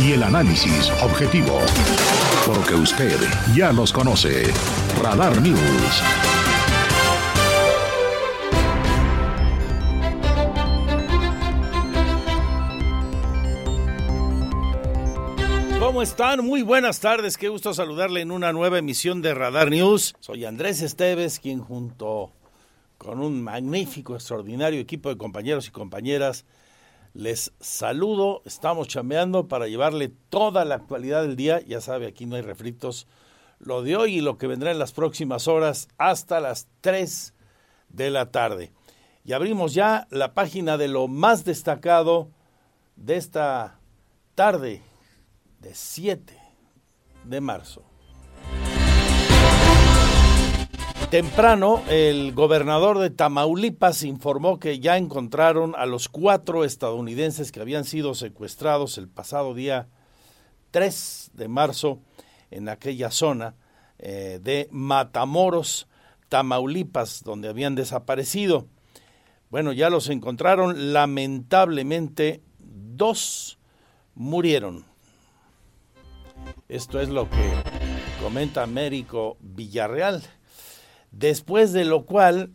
Y el análisis objetivo. Porque usted ya los conoce. Radar News. ¿Cómo están? Muy buenas tardes. Qué gusto saludarle en una nueva emisión de Radar News. Soy Andrés Esteves, quien junto con un magnífico, extraordinario equipo de compañeros y compañeras les saludo. Estamos chambeando para llevarle toda la actualidad del día. Ya sabe, aquí no hay refritos. Lo de hoy y lo que vendrá en las próximas horas hasta las 3 de la tarde. Y abrimos ya la página de lo más destacado de esta tarde de 7 de marzo. Temprano, el gobernador de Tamaulipas informó que ya encontraron a los cuatro estadounidenses que habían sido secuestrados el pasado día 3 de marzo en aquella zona eh, de Matamoros, Tamaulipas, donde habían desaparecido. Bueno, ya los encontraron. Lamentablemente, dos murieron. Esto es lo que comenta Américo Villarreal. Después de lo cual,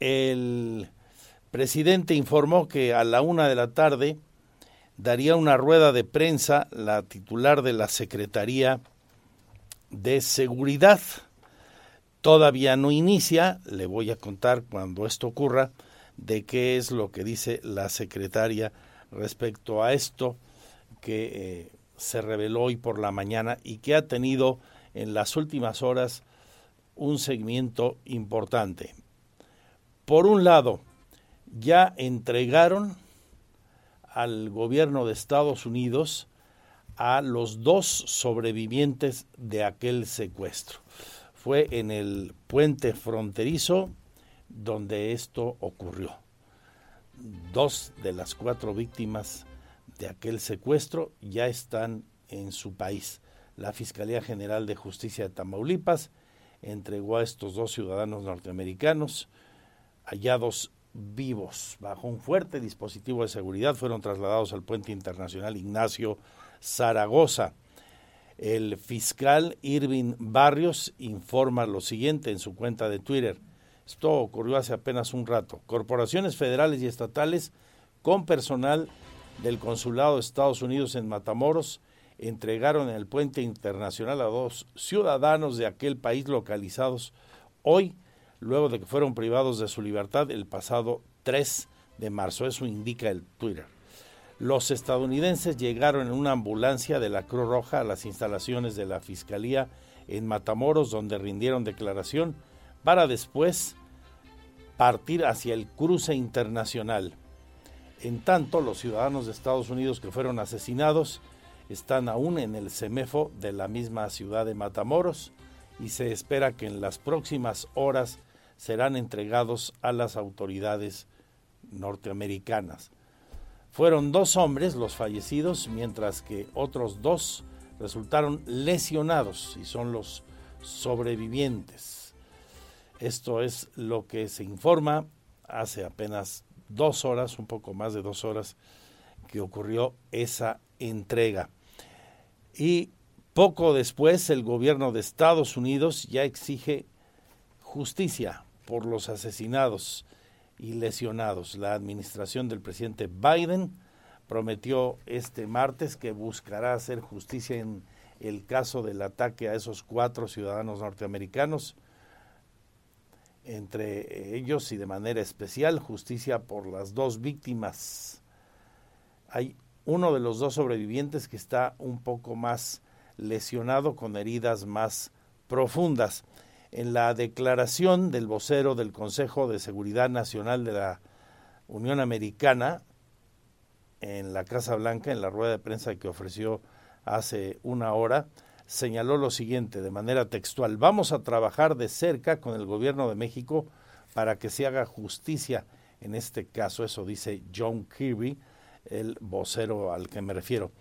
el presidente informó que a la una de la tarde daría una rueda de prensa la titular de la Secretaría de Seguridad. Todavía no inicia, le voy a contar cuando esto ocurra, de qué es lo que dice la secretaria respecto a esto que eh, se reveló hoy por la mañana y que ha tenido en las últimas horas un seguimiento importante. Por un lado, ya entregaron al gobierno de Estados Unidos a los dos sobrevivientes de aquel secuestro. Fue en el puente fronterizo donde esto ocurrió. Dos de las cuatro víctimas de aquel secuestro ya están en su país. La Fiscalía General de Justicia de Tamaulipas entregó a estos dos ciudadanos norteamericanos hallados vivos bajo un fuerte dispositivo de seguridad. Fueron trasladados al puente internacional Ignacio Zaragoza. El fiscal Irving Barrios informa lo siguiente en su cuenta de Twitter. Esto ocurrió hace apenas un rato. Corporaciones federales y estatales con personal del Consulado de Estados Unidos en Matamoros entregaron en el puente internacional a dos ciudadanos de aquel país localizados hoy, luego de que fueron privados de su libertad el pasado 3 de marzo. Eso indica el Twitter. Los estadounidenses llegaron en una ambulancia de la Cruz Roja a las instalaciones de la Fiscalía en Matamoros, donde rindieron declaración para después partir hacia el cruce internacional. En tanto, los ciudadanos de Estados Unidos que fueron asesinados están aún en el CEMEFO de la misma ciudad de Matamoros y se espera que en las próximas horas serán entregados a las autoridades norteamericanas. Fueron dos hombres los fallecidos, mientras que otros dos resultaron lesionados y son los sobrevivientes. Esto es lo que se informa hace apenas dos horas, un poco más de dos horas, que ocurrió esa entrega. Y poco después el gobierno de Estados Unidos ya exige justicia por los asesinados y lesionados. La administración del presidente Biden prometió este martes que buscará hacer justicia en el caso del ataque a esos cuatro ciudadanos norteamericanos entre ellos y de manera especial justicia por las dos víctimas. Hay uno de los dos sobrevivientes que está un poco más lesionado con heridas más profundas. En la declaración del vocero del Consejo de Seguridad Nacional de la Unión Americana, en la Casa Blanca, en la rueda de prensa que ofreció hace una hora, señaló lo siguiente de manera textual, vamos a trabajar de cerca con el gobierno de México para que se haga justicia en este caso, eso dice John Kirby, el vocero al que me refiero.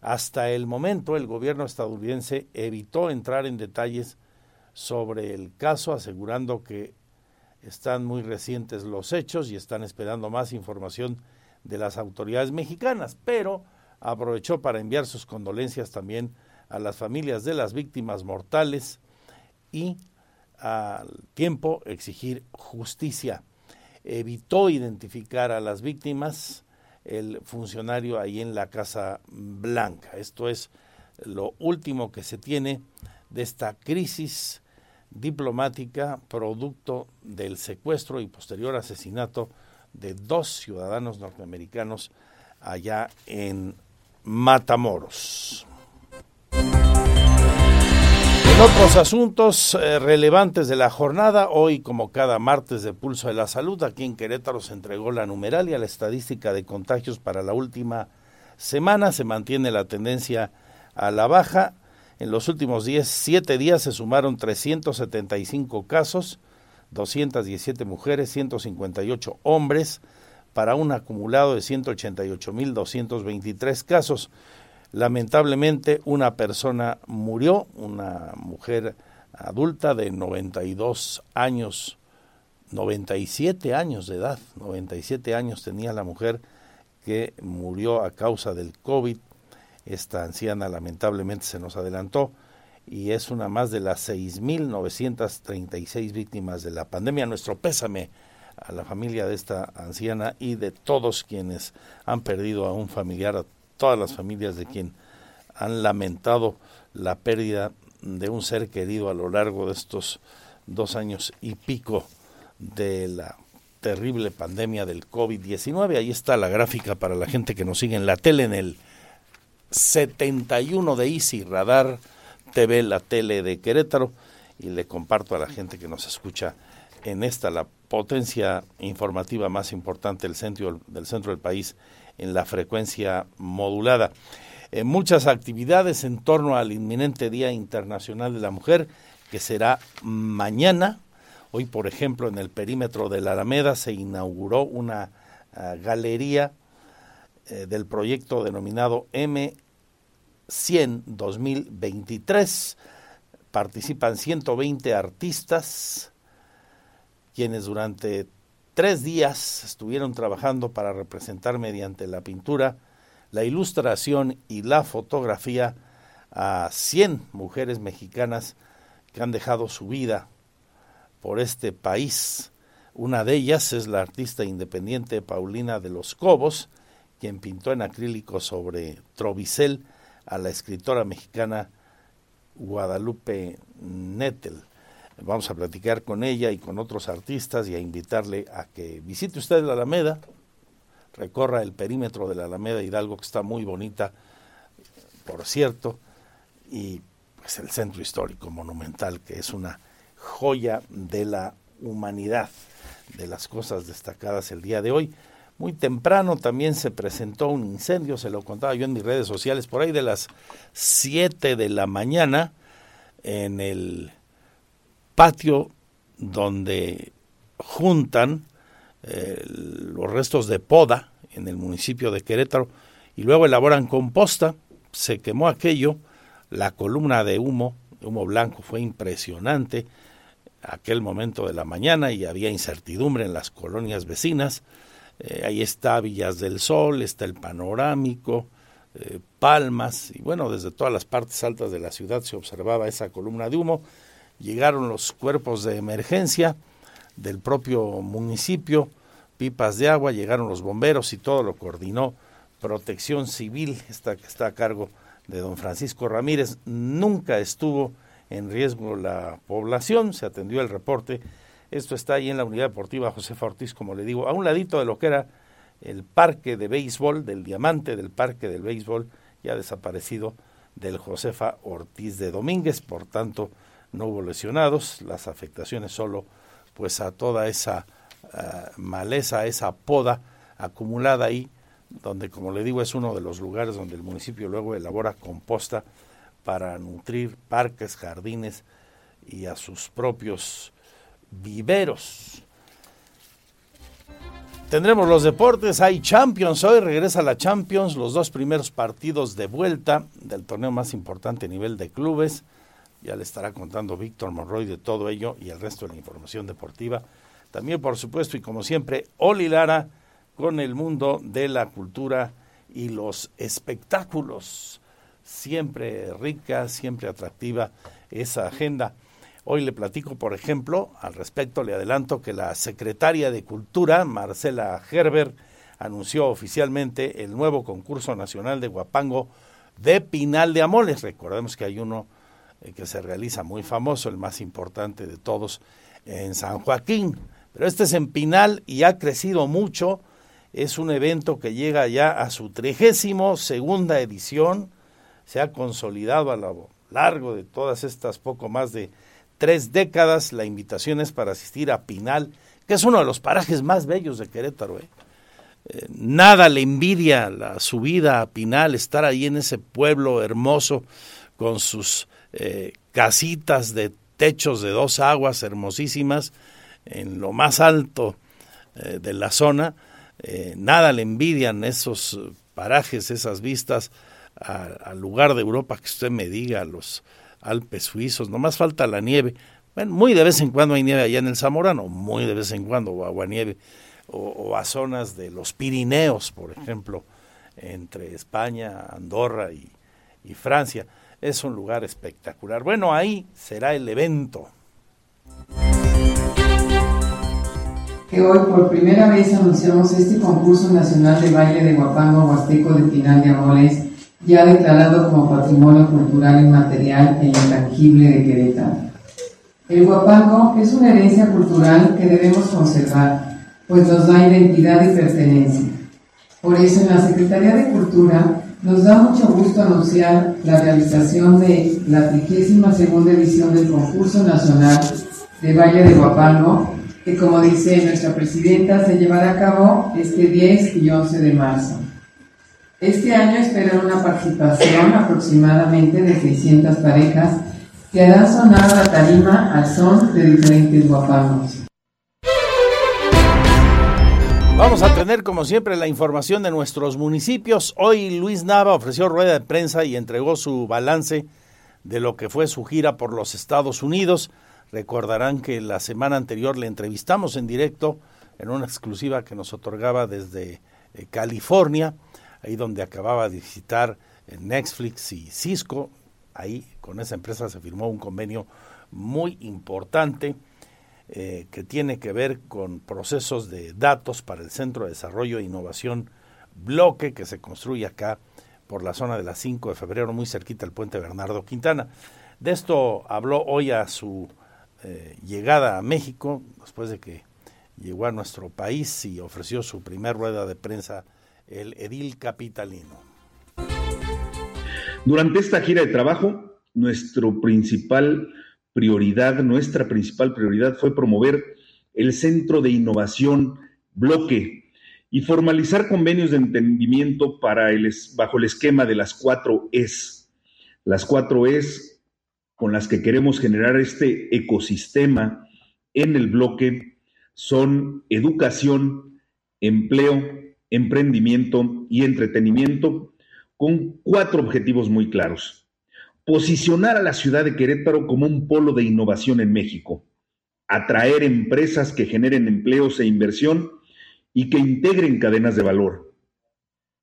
Hasta el momento el gobierno estadounidense evitó entrar en detalles sobre el caso, asegurando que están muy recientes los hechos y están esperando más información de las autoridades mexicanas, pero aprovechó para enviar sus condolencias también a las familias de las víctimas mortales y al tiempo exigir justicia. Evitó identificar a las víctimas el funcionario ahí en la Casa Blanca. Esto es lo último que se tiene de esta crisis diplomática producto del secuestro y posterior asesinato de dos ciudadanos norteamericanos allá en Matamoros. Otros asuntos eh, relevantes de la jornada, hoy como cada martes de Pulso de la Salud, aquí en Querétaro se entregó la numeralia, la estadística de contagios para la última semana, se mantiene la tendencia a la baja. En los últimos 10, 7 días se sumaron 375 casos, 217 mujeres, 158 hombres, para un acumulado de 188.223 casos. Lamentablemente una persona murió, una mujer adulta de 92 años, 97 años de edad, 97 años tenía la mujer que murió a causa del COVID. Esta anciana lamentablemente se nos adelantó y es una más de las 6.936 víctimas de la pandemia. Nuestro pésame a la familia de esta anciana y de todos quienes han perdido a un familiar, todas las familias de quien han lamentado la pérdida de un ser querido a lo largo de estos dos años y pico de la terrible pandemia del COVID-19. Ahí está la gráfica para la gente que nos sigue en la tele, en el 71 de Easy Radar TV, la tele de Querétaro, y le comparto a la gente que nos escucha en esta, la potencia informativa más importante del centro del, centro del país, en la frecuencia modulada. En muchas actividades en torno al inminente Día Internacional de la Mujer, que será mañana. Hoy, por ejemplo, en el perímetro de la Alameda se inauguró una ah, galería eh, del proyecto denominado M100 2023. Participan 120 artistas quienes durante tres días estuvieron trabajando para representar mediante la pintura, la ilustración y la fotografía a 100 mujeres mexicanas que han dejado su vida por este país. Una de ellas es la artista independiente Paulina de los Cobos, quien pintó en acrílico sobre Trovicel a la escritora mexicana Guadalupe Nettel. Vamos a platicar con ella y con otros artistas y a invitarle a que visite usted la Alameda, recorra el perímetro de la Alameda Hidalgo, que está muy bonita, por cierto, y pues el centro histórico monumental, que es una joya de la humanidad, de las cosas destacadas el día de hoy. Muy temprano también se presentó un incendio, se lo contaba yo en mis redes sociales, por ahí de las 7 de la mañana, en el patio donde juntan eh, los restos de poda en el municipio de Querétaro y luego elaboran composta, se quemó aquello, la columna de humo, humo blanco fue impresionante, aquel momento de la mañana y había incertidumbre en las colonias vecinas, eh, ahí está Villas del Sol, está el panorámico, eh, Palmas, y bueno, desde todas las partes altas de la ciudad se observaba esa columna de humo, llegaron los cuerpos de emergencia del propio municipio, pipas de agua, llegaron los bomberos y todo lo coordinó Protección Civil, esta que está a cargo de don Francisco Ramírez. Nunca estuvo en riesgo la población, se atendió el reporte. Esto está ahí en la unidad deportiva Josefa Ortiz, como le digo, a un ladito de lo que era el parque de béisbol, del diamante del parque del béisbol, ya desaparecido del Josefa Ortiz de Domínguez, por tanto, no hubo lesionados, las afectaciones solo pues a toda esa uh, maleza, esa poda acumulada ahí, donde como le digo es uno de los lugares donde el municipio luego elabora composta para nutrir parques, jardines y a sus propios viveros. Tendremos los deportes, hay Champions, hoy regresa la Champions, los dos primeros partidos de vuelta del torneo más importante a nivel de clubes. Ya le estará contando Víctor Monroy de todo ello y el resto de la información deportiva. También, por supuesto, y como siempre, Oli Lara con el mundo de la cultura y los espectáculos. Siempre rica, siempre atractiva esa agenda. Hoy le platico, por ejemplo, al respecto, le adelanto que la secretaria de Cultura, Marcela Gerber, anunció oficialmente el nuevo concurso nacional de Guapango de Pinal de Amoles. Recordemos que hay uno eh, que se realiza muy famoso, el más importante de todos, en San Joaquín. Pero este es en Pinal y ha crecido mucho. Es un evento que llega ya a su trigésimo segunda edición. Se ha consolidado a lo largo de todas estas poco más de tres décadas. La invitación es para asistir a Pinal, que es uno de los parajes más bellos de Querétaro. ¿eh? Eh, nada le envidia la subida a Pinal, estar ahí en ese pueblo hermoso con sus eh, casitas de techos de dos aguas hermosísimas en lo más alto de la zona. nada le envidian esos parajes, esas vistas al lugar de Europa que usted me diga, los, Alpes suizos, nomás falta la nieve. Bueno, muy de vez en cuando hay nieve allá en el Zamorano, muy de vez en cuando, o aguanieve, o, o a zonas de los Pirineos, por ejemplo, entre España, Andorra y Francia. Es un lugar espectacular. Bueno, ahí será el evento. Que hoy por primera vez anunciamos este concurso nacional de baile de Guapango Huasteco de Final de Amores ya declarado como Patrimonio Cultural Inmaterial e Intangible de Querétaro. El guapango es una herencia cultural que debemos conservar, pues nos da identidad y pertenencia. Por eso en la Secretaría de Cultura nos da mucho gusto anunciar la realización de la 32 segunda edición del concurso nacional de Valle de Guapango, que como dice nuestra presidenta se llevará a cabo este 10 y 11 de marzo. Este año esperan una participación aproximadamente de 600 parejas que harán sonar la tarima al son de diferentes guapangos. Vamos a tener como siempre la información de nuestros municipios. Hoy Luis Nava ofreció rueda de prensa y entregó su balance de lo que fue su gira por los Estados Unidos. Recordarán que la semana anterior le entrevistamos en directo en una exclusiva que nos otorgaba desde eh, California ahí donde acababa de visitar Netflix y Cisco, ahí con esa empresa se firmó un convenio muy importante eh, que tiene que ver con procesos de datos para el Centro de Desarrollo e Innovación Bloque que se construye acá por la zona de la 5 de febrero, muy cerquita del puente Bernardo Quintana. De esto habló hoy a su eh, llegada a México, después de que llegó a nuestro país y ofreció su primer rueda de prensa el edil capitalino. Durante esta gira de trabajo, nuestro principal prioridad, nuestra principal prioridad fue promover el Centro de Innovación Bloque y formalizar convenios de entendimiento para el, bajo el esquema de las cuatro Es. Las cuatro Es con las que queremos generar este ecosistema en el bloque son educación, empleo, emprendimiento y entretenimiento con cuatro objetivos muy claros. Posicionar a la ciudad de Querétaro como un polo de innovación en México, atraer empresas que generen empleos e inversión y que integren cadenas de valor.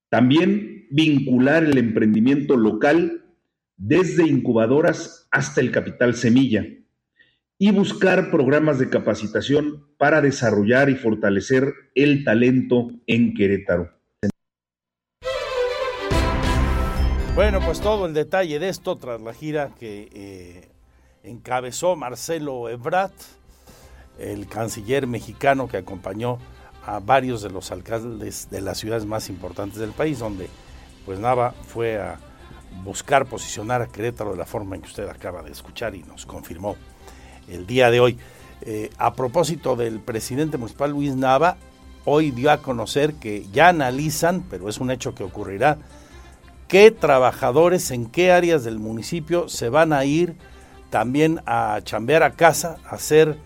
También vincular el emprendimiento local desde incubadoras hasta el capital semilla y buscar programas de capacitación para desarrollar y fortalecer el talento en Querétaro. Bueno, pues todo el detalle de esto tras la gira que eh, encabezó Marcelo Ebrard, el canciller mexicano que acompañó a varios de los alcaldes de las ciudades más importantes del país, donde pues Nava fue a buscar posicionar a Querétaro de la forma en que usted acaba de escuchar y nos confirmó el día de hoy. Eh, a propósito del presidente municipal Luis Nava, hoy dio a conocer que ya analizan, pero es un hecho que ocurrirá, qué trabajadores en qué áreas del municipio se van a ir también a chambear a casa, a hacer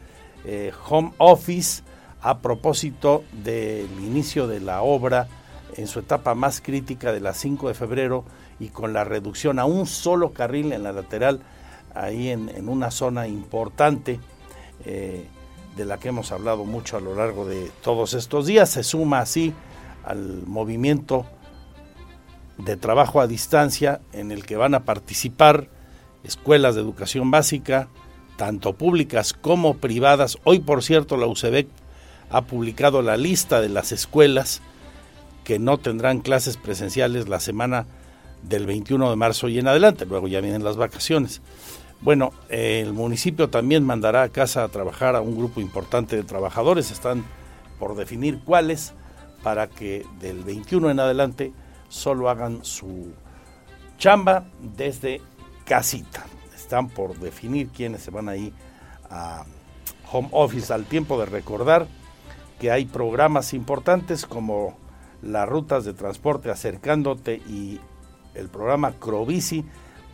eh, home office a propósito del inicio de la obra en su etapa más crítica de la 5 de febrero y con la reducción a un solo carril en la lateral, ahí en, una zona importante eh, de la que hemos hablado mucho a lo largo de todos estos días. Se suma así al movimiento de trabajo a distancia en el que van a participar escuelas de educación básica, tanto públicas como privadas. Hoy, por cierto, la UCEBEC ha publicado la lista de las escuelas que no tendrán clases presenciales la semana del 21 de marzo y en adelante. Luego ya vienen las vacaciones. Bueno, el municipio también mandará a casa a trabajar a un grupo importante de trabajadores. Están por definir cuáles para que del 21 en adelante solo hagan su chamba desde casita. Están por definir quiénes se van ahí a home office al tiempo de recordar que hay programas importantes como las rutas de transporte acercándote y el programa Crobici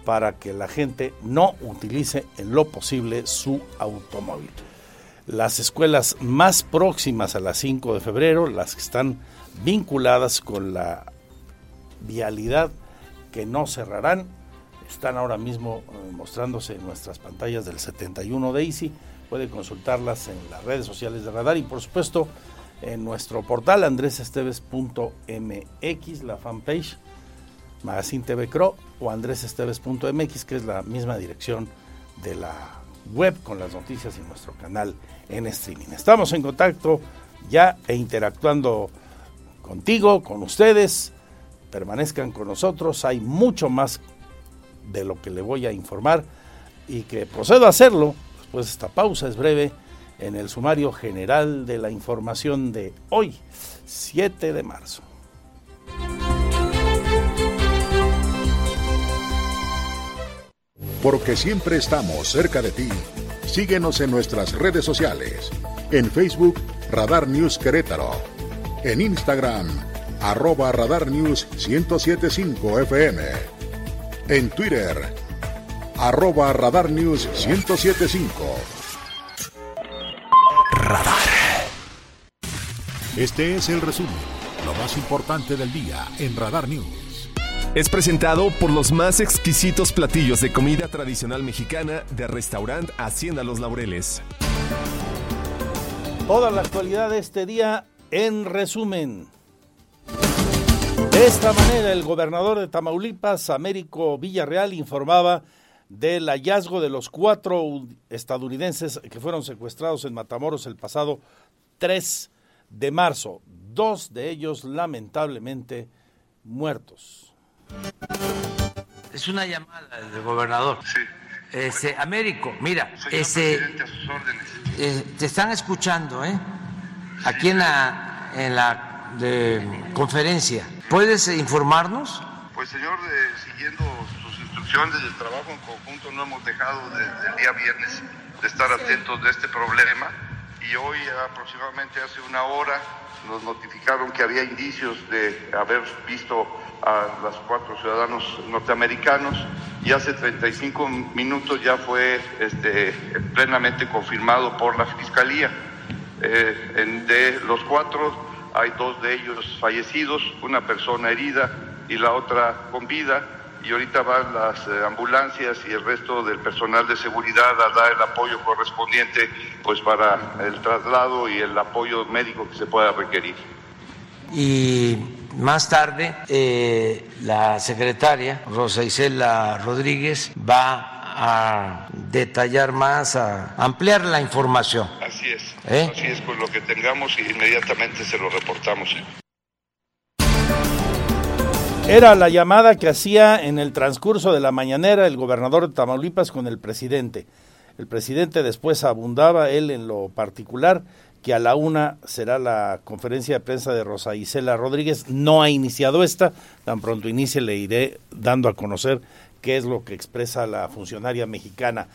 para que la gente no utilice en lo posible su automóvil. Las escuelas más próximas a las 5 de febrero, las que están vinculadas con la vialidad que no cerrarán, están ahora mismo eh, mostrándose en nuestras pantallas del 71 de Easy. Puede consultarlas en las redes sociales de Radar y por supuesto en nuestro portal andresesteves.mx, la fanpage Magazine TV Cro o andresesteves.mx, que es la misma dirección de la web con las noticias y nuestro canal en streaming. Estamos en contacto ya e interactuando contigo, con ustedes. Permanezcan con nosotros. Hay mucho más de lo que le voy a informar y que procedo a hacerlo después de esta pausa. Es breve en el sumario general de la información de hoy, 7 de marzo. Porque siempre estamos cerca de ti. Síguenos en nuestras redes sociales. En Facebook, Radar News Querétaro. En Instagram, arroba Radar News 1075 FM. En Twitter, arroba Radar News 1075. Radar. Este es el resumen, lo más importante del día en Radar News. Es presentado por los más exquisitos platillos de comida tradicional mexicana de restaurante Hacienda Los Laureles. Toda la actualidad de este día en resumen. De esta manera, el gobernador de Tamaulipas, Américo Villarreal, informaba del hallazgo de los cuatro estadounidenses que fueron secuestrados en Matamoros el pasado 3 de marzo, dos de ellos lamentablemente muertos. Es una llamada del gobernador. Sí. Ese, Américo, mira, ese, eh, te están escuchando, ¿eh? Aquí en la, en la conferencia. ¿Puedes informarnos? Pues señor, eh, siguiendo desde el trabajo en conjunto no hemos dejado desde el día viernes de estar atentos de este problema y hoy aproximadamente hace una hora nos notificaron que había indicios de haber visto a los cuatro ciudadanos norteamericanos y hace 35 minutos ya fue este, plenamente confirmado por la Fiscalía. Eh, de los cuatro hay dos de ellos fallecidos, una persona herida y la otra con vida y ahorita van las eh, ambulancias y el resto del personal de seguridad a dar el apoyo correspondiente pues para el traslado y el apoyo médico que se pueda requerir. Y más tarde eh, la secretaria Rosa Isela Rodríguez va a detallar más, a ampliar la información. Así es, ¿Eh? así es, con lo que tengamos y inmediatamente se lo reportamos. Era la llamada que hacía en el transcurso de la mañanera el gobernador de Tamaulipas con el presidente. El presidente después abundaba, él en lo particular, que a la una será la conferencia de prensa de Rosa Isela Rodríguez. No ha iniciado esta, tan pronto inicie le iré dando a conocer qué es lo que expresa la funcionaria mexicana.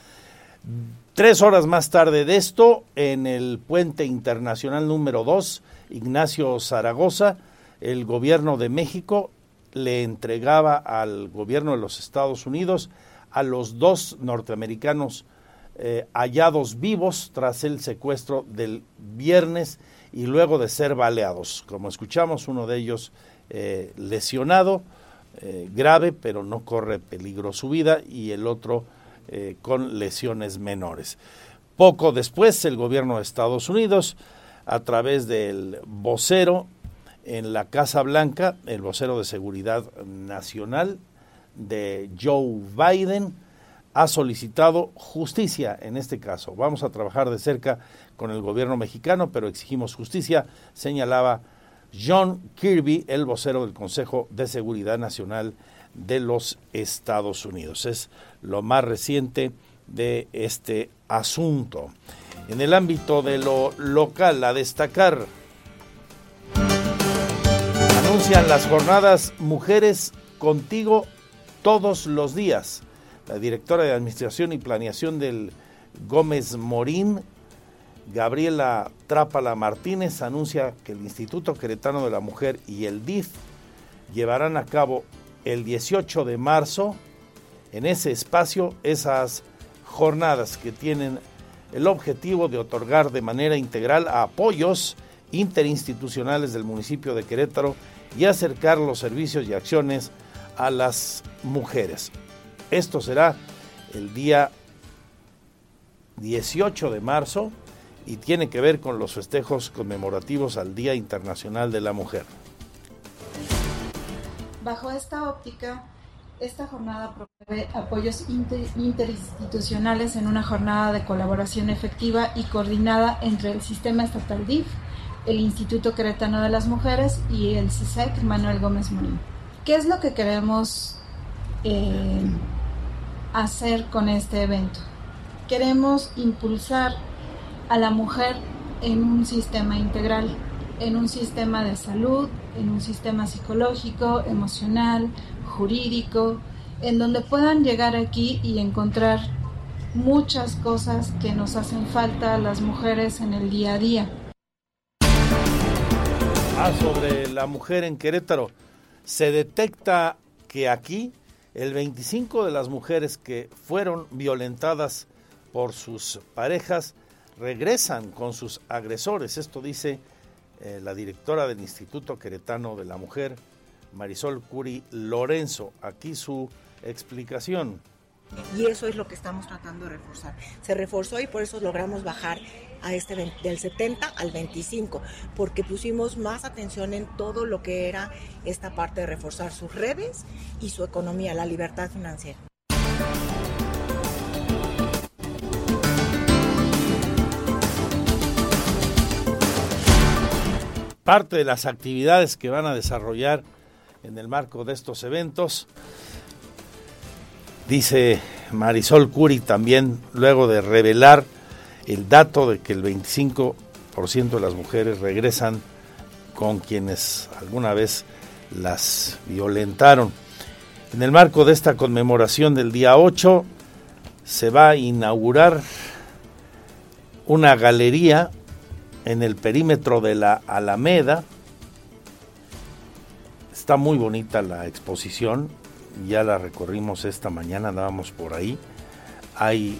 Tres horas más tarde de esto, en el puente internacional número dos, Ignacio Zaragoza, el gobierno de México le entregaba al gobierno de los Estados Unidos a los dos norteamericanos eh, hallados vivos tras el secuestro del viernes y luego de ser baleados. Como escuchamos, uno de ellos eh, lesionado, eh, grave, pero no corre peligro su vida, y el otro con lesiones menores. Poco después, el gobierno de Estados Unidos, a través del vocero en la Casa Blanca, el vocero de Seguridad Nacional de Joe Biden, ha solicitado justicia en este caso. Vamos a trabajar de cerca con el gobierno mexicano, pero exigimos justicia, señalaba John Kirby, el vocero del Consejo de Seguridad Nacional de los Estados Unidos. Es lo más reciente de este asunto. En el ámbito de lo local, a destacar, anuncian las jornadas Mujeres contigo todos los días la directora de Administración y Planeación del Gómez Morín, Gabriela Trápala Martínez, anuncia que el Instituto Queretano de la Mujer y el DIF llevarán a cabo el 18 de marzo en ese espacio esas jornadas que tienen el objetivo de otorgar de manera integral apoyos interinstitucionales del municipio de Querétaro y acercar los servicios y acciones a las mujeres. Esto será el día 18 de marzo y tiene que ver con los festejos conmemorativos al Día Internacional de la Mujer. Bajo esta óptica, esta jornada promueve apoyos interinstitucionales en una jornada de colaboración efectiva y coordinada entre el Sistema Estatal DIF, el Instituto Queretano de las Mujeres y el CISEC e Manuel Gómez Morín. ¿Qué es lo que queremos eh, hacer con este evento. Queremos impulsar a la mujer en un sistema integral, en un sistema de salud, en un sistema psicológico, emocional, jurídico, en donde puedan llegar aquí y encontrar muchas cosas que nos hacen falta a las mujeres en el día a día. Ah, sobre la mujer en Querétaro, se detecta que aquí el 25 de las mujeres que fueron violentadas por sus parejas regresan con sus agresores. Esto dice eh, la directora del Instituto Queretano de la Mujer, Marisol Curi Lorenzo. Aquí su explicación. Y eso es lo que estamos tratando de reforzar. Se reforzó y por eso logramos bajar a este del 70 al 25, porque pusimos más atención en todo lo que era esta parte de reforzar sus redes y su economía, la libertad financiera. Parte de las actividades que van a desarrollar en el marco de estos eventos, dice Marisol Curi también, luego de revelar el dato de que el 25% de las mujeres regresan con quienes alguna vez las violentaron. En el marco de esta conmemoración del día 8 se va a inaugurar una galería en el perímetro de la Alameda. Está muy bonita la exposición, ya la recorrimos esta mañana, andábamos por ahí. Hay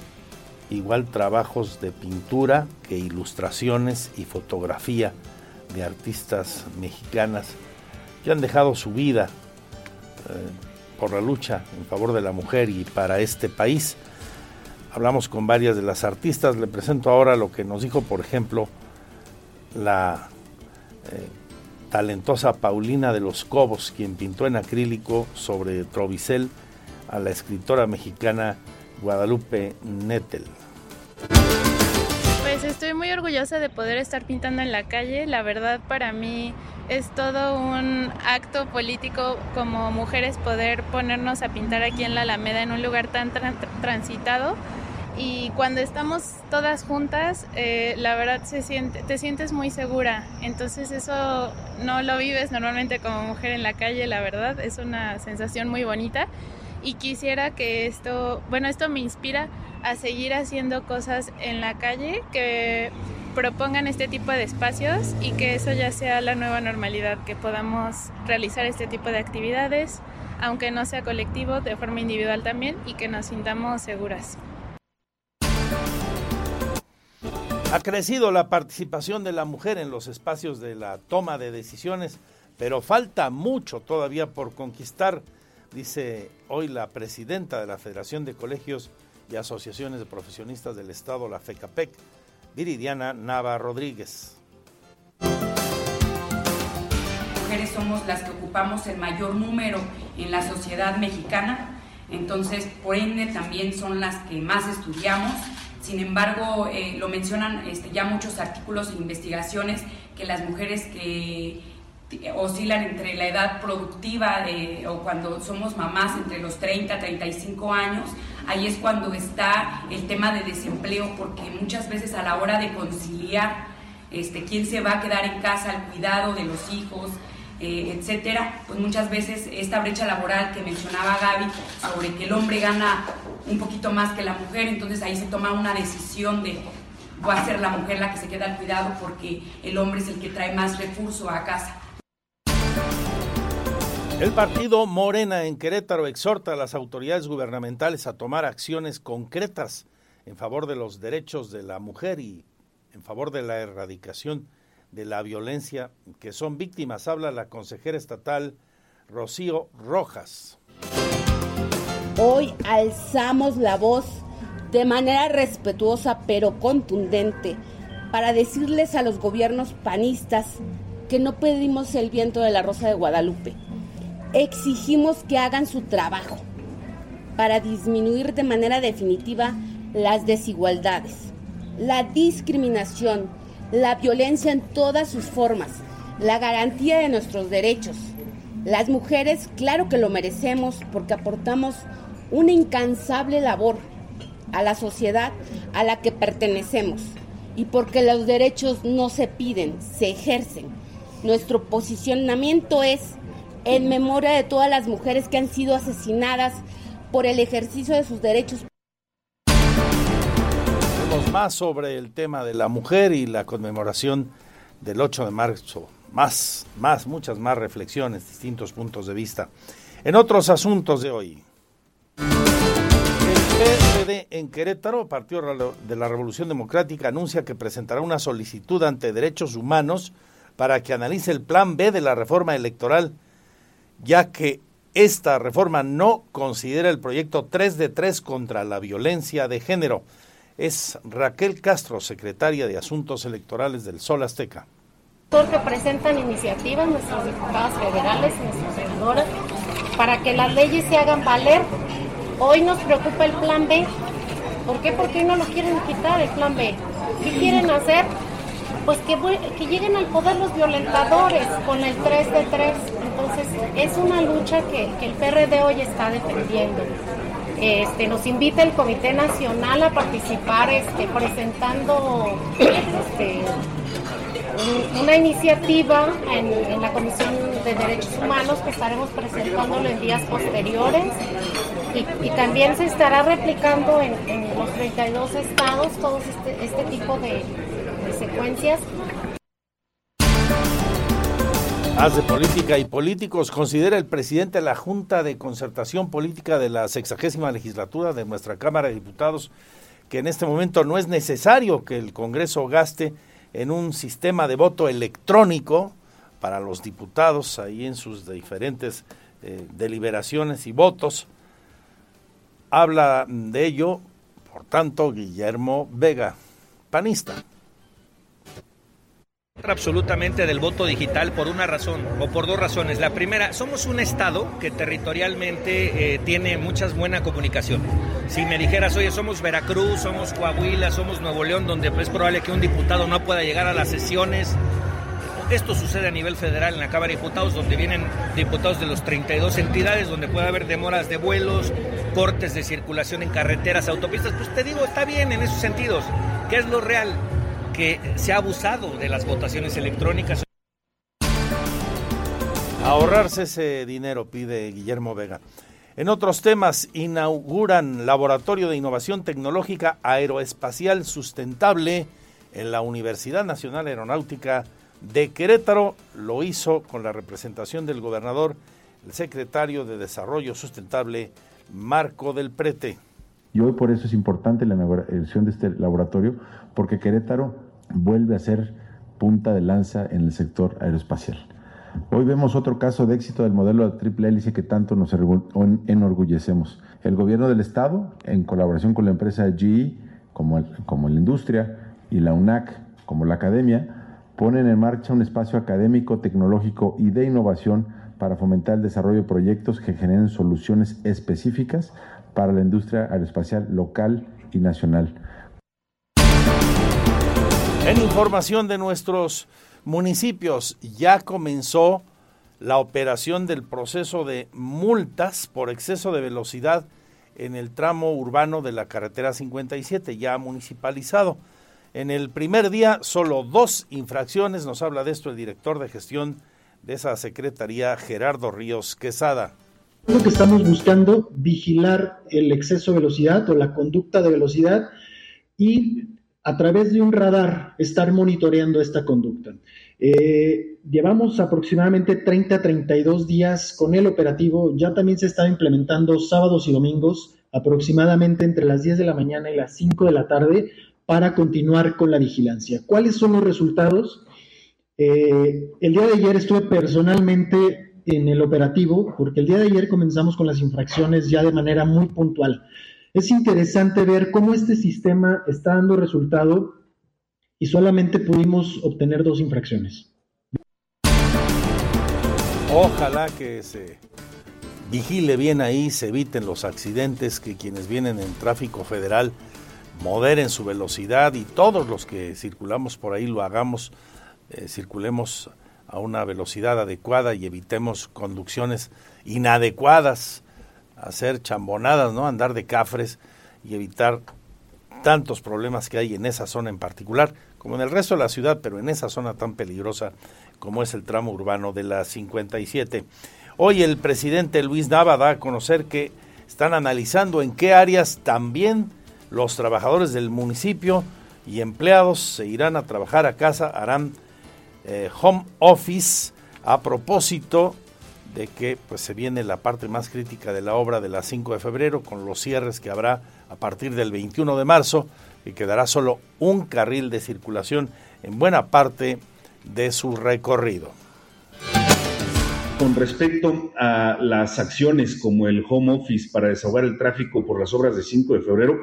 igual trabajos de pintura que ilustraciones y fotografía de artistas mexicanas que han dejado su vida eh, por la lucha en favor de la mujer y para este país. Hablamos con varias de las artistas, le presento ahora lo que nos dijo, por ejemplo, la eh, talentosa Paulina de los Cobos, quien pintó en acrílico sobre Trovicel a la escritora mexicana Guadalupe Nettel. Pues estoy muy orgullosa de poder estar pintando en la calle. La verdad para mí es todo un acto político como mujeres poder ponernos a pintar aquí en la Alameda en un lugar tan transitado. Y cuando estamos todas juntas, eh, la verdad se siente, te sientes muy segura. Entonces eso no lo vives normalmente como mujer en la calle, la verdad. Es una sensación muy bonita y quisiera que esto, bueno, esto me inspira a seguir haciendo cosas en la calle que propongan este tipo de espacios y que eso ya sea la nueva normalidad, que podamos realizar este tipo de actividades, aunque no sea colectivo, de forma individual también, y que nos sintamos seguras. Ha crecido la participación de la mujer en los espacios de la toma de decisiones, pero falta mucho todavía por conquistar, dice hoy la presidenta de la Federación de Colegios y Asociaciones de Profesionistas del Estado, la FECAPEC, Viridiana Nava Rodríguez. Mujeres somos las que ocupamos el mayor número en la sociedad mexicana, entonces por ende también son las que más estudiamos. Sin embargo, eh, lo mencionan este, ya muchos artículos e investigaciones que las mujeres que oscilan entre la edad productiva o cuando somos mamás entre los 30 35 años, ahí es cuando está el tema de desempleo, porque muchas veces a la hora de conciliar este, quién se va a quedar en casa al cuidado de los hijos, eh, etcétera, pues muchas veces esta brecha laboral que mencionaba Gaby sobre que el hombre gana un poquito más que la mujer, entonces ahí se toma una decisión de va a ser la mujer la que se queda al cuidado porque el hombre es el que trae más recurso a casa. El partido Morena en Querétaro exhorta a las autoridades gubernamentales a tomar acciones concretas en favor de los derechos de la mujer y en favor de la erradicación de la violencia que son víctimas. Habla la consejera estatal Rocío Rojas. Hoy alzamos la voz de manera respetuosa pero contundente para decirles a los gobiernos panistas que no pedimos el viento de la Rosa de Guadalupe exigimos que hagan su trabajo para disminuir de manera definitiva las desigualdades, la discriminación, la violencia en todas sus formas, la garantía de nuestros derechos. Las mujeres, claro que lo merecemos porque aportamos una incansable labor a la sociedad a la que pertenecemos y porque los derechos no se piden, se ejercen. Nuestro posicionamiento es en memoria de todas las mujeres que han sido asesinadas por el ejercicio de sus derechos. Más sobre el tema de la mujer y la conmemoración del 8 de marzo. Más, más, muchas más reflexiones, distintos puntos de vista. En otros asuntos de hoy. El PRD en Querétaro, Partido de la Revolución Democrática, anuncia que presentará una solicitud ante Derechos Humanos para que analice el plan B de la reforma electoral ya que esta reforma no considera el proyecto 3 de 3 contra la violencia de género. Es Raquel Castro, secretaria de Asuntos Electorales del Sol Azteca. Que presentan iniciativas nuestras diputadas federales, nuestras senadoras, para que las leyes se hagan valer. Hoy nos preocupa el plan B. ¿Por qué? Porque no lo quieren quitar el plan B. ¿Qué quieren hacer? Pues que, que lleguen al poder los violentadores con el 3 de 3 entonces, es una lucha que, el PRD hoy está defendiendo. Este, nos invita el Comité Nacional a participar este, presentando este, una iniciativa en, la Comisión de Derechos Humanos que estaremos presentándolo en días posteriores y, también se estará replicando en, los 32 estados todo este, este tipo de, de secuencias Haz de política y políticos, considera el presidente de la Junta de Concertación Política de la sexagésima legislatura de nuestra Cámara de Diputados que en este momento no es necesario que el Congreso gaste en un sistema de voto electrónico para los diputados ahí en sus diferentes eh, deliberaciones y votos. Habla de ello, por tanto, Guillermo Vega, panista absolutamente del voto digital por una razón o por dos razones. La primera, somos un estado que territorialmente eh, tiene mucha buena comunicación. Si me dijeras, oye, somos Veracruz, somos Coahuila, somos Nuevo León, donde es probable que un diputado no pueda llegar a las sesiones. Esto sucede a nivel federal en la Cámara de Diputados, donde vienen diputados de los 32 entidades, donde puede haber demoras de vuelos, cortes de circulación en carreteras, autopistas. Pues te digo, está bien en esos sentidos. ¿Qué es lo real? que se ha abusado de las votaciones electrónicas. Ahorrarse ese dinero, pide Guillermo Vega. En otros temas, inauguran Laboratorio de Innovación Tecnológica Aeroespacial Sustentable en la Universidad Nacional Aeronáutica de Querétaro. Lo hizo con la representación del gobernador, el secretario de Desarrollo Sustentable, Marco del Prete. Y hoy por eso es importante la inauguración de este laboratorio, porque Querétaro vuelve a ser punta de lanza en el sector aeroespacial. Hoy vemos otro caso de éxito del modelo de triple hélice que tanto nos enorgullecemos. El gobierno del estado, en colaboración con la empresa GE, como, como la industria, y la UNAC, como la academia, ponen en marcha un espacio académico, tecnológico y de innovación para fomentar el desarrollo de proyectos que generen soluciones específicas para la industria aeroespacial local y nacional. En información de nuestros municipios, ya comenzó la operación del proceso de multas por exceso de velocidad en el tramo urbano de la carretera 57, ya municipalizado. En el primer día, solo dos infracciones, nos habla de esto el director de gestión de esa secretaría, Gerardo Ríos Quesada. Lo que estamos buscando, vigilar el exceso de velocidad o la conducta de velocidad y a través de un radar estar monitoreando esta conducta. Eh, llevamos aproximadamente 30 32 días con el operativo, ya también se está implementando sábados y domingos, aproximadamente entre las 10 de la mañana y las 5 de la tarde, para continuar con la vigilancia. ¿Cuáles son los resultados? Eh, el día de ayer estuve personalmente en el operativo, porque el día de ayer comenzamos con las infracciones ya de manera muy puntual. Es interesante ver cómo este sistema está dando resultado y solamente pudimos obtener dos infracciones. Ojalá que se vigile bien ahí, se eviten los accidentes, que quienes vienen en tráfico federal moderen su velocidad y todos los que circulamos por ahí lo hagamos, eh, circulemos a una velocidad adecuada y evitemos conducciones inadecuadas, hacer chambonadas, ¿no? Andar de cafres y evitar tantos problemas que hay en esa zona en particular, como en el resto de la ciudad, pero en esa zona tan peligrosa como es el tramo urbano de la 57. Hoy el presidente Luis Nava da a conocer que están analizando en qué áreas también los trabajadores del municipio y empleados se irán a trabajar a casa, harán eh, home office a propósito de que pues se viene la parte más crítica de la obra de la 5 de febrero con los cierres que habrá a partir del 21 de marzo y quedará solo un carril de circulación en buena parte de su recorrido. Con respecto a las acciones como el home office para desahogar el tráfico por las obras de 5 de febrero,